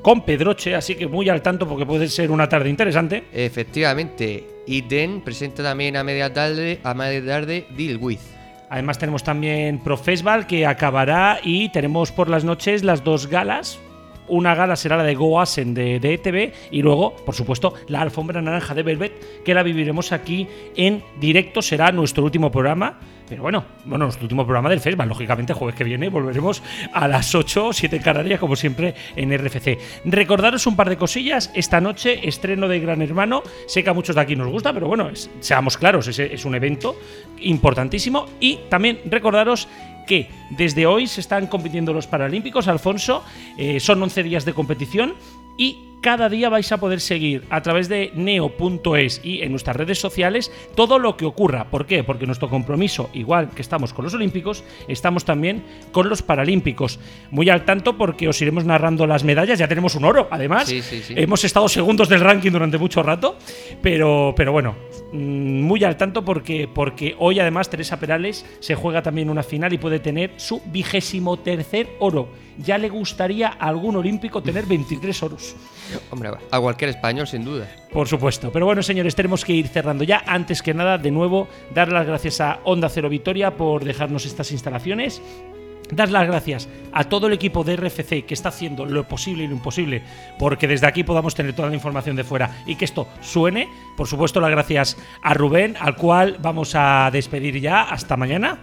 con Pedroche, así que muy al tanto porque puede ser una tarde interesante. Efectivamente, y Den presenta también a media tarde, a media tarde Deal With. Además tenemos también Pro Festival que acabará y tenemos por las noches las dos galas. Una gala será la de Go Asen de, ETV y luego, por supuesto, la alfombra naranja de Velvet que la viviremos aquí en directo. Será nuestro último programa. Pero bueno, bueno, nuestro último programa del festival. Lógicamente, jueves que viene volveremos a las 8, 7 en Canarias, como siempre, en RFC. Recordaros un par de cosillas. Esta noche, estreno de Gran Hermano. Sé que a muchos de aquí nos gusta, pero bueno, seamos claros, es un evento importantísimo. Y también recordaros que desde hoy se están compitiendo los Paralímpicos, Alfonso. eh, son 11 días de competición y cada día vais a poder seguir a través de neo.es y en nuestras redes sociales todo lo que ocurra. ¿Por qué? Porque nuestro compromiso, igual que estamos con los Olímpicos, estamos también con los Paralímpicos. Muy al tanto porque os iremos narrando las medallas. Ya tenemos un oro, además. Sí, sí, sí. Hemos estado segundos del ranking durante mucho rato, pero, pero bueno, muy al tanto porque, porque hoy además Teresa Perales se juega también una final y puede tener su vigésimo tercer oro. Ya le gustaría a algún olímpico tener 23 oros. Hombre, a cualquier español sin duda. Por supuesto. Pero bueno, señores, tenemos que ir cerrando ya. Antes que nada, de nuevo, dar las gracias a Onda Cero Vitoria por dejarnos estas instalaciones. Dar las gracias a todo el equipo de RFC que está haciendo lo posible y lo imposible porque desde aquí podamos tener toda la información de fuera y que esto suene. Por supuesto, las gracias a Rubén, al cual vamos a despedir ya. Hasta mañana.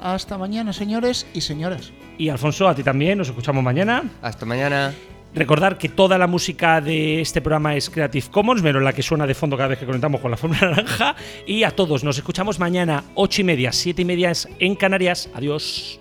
Hasta mañana, señores y señoras. Y Alfonso, a ti también. Nos escuchamos mañana. Hasta mañana. Recordar que toda la música de este programa es Creative Commons, menos la que suena de fondo cada vez que conectamos con la forma naranja. Y a todos, nos escuchamos mañana, 8 y media, 7 y media en Canarias. Adiós.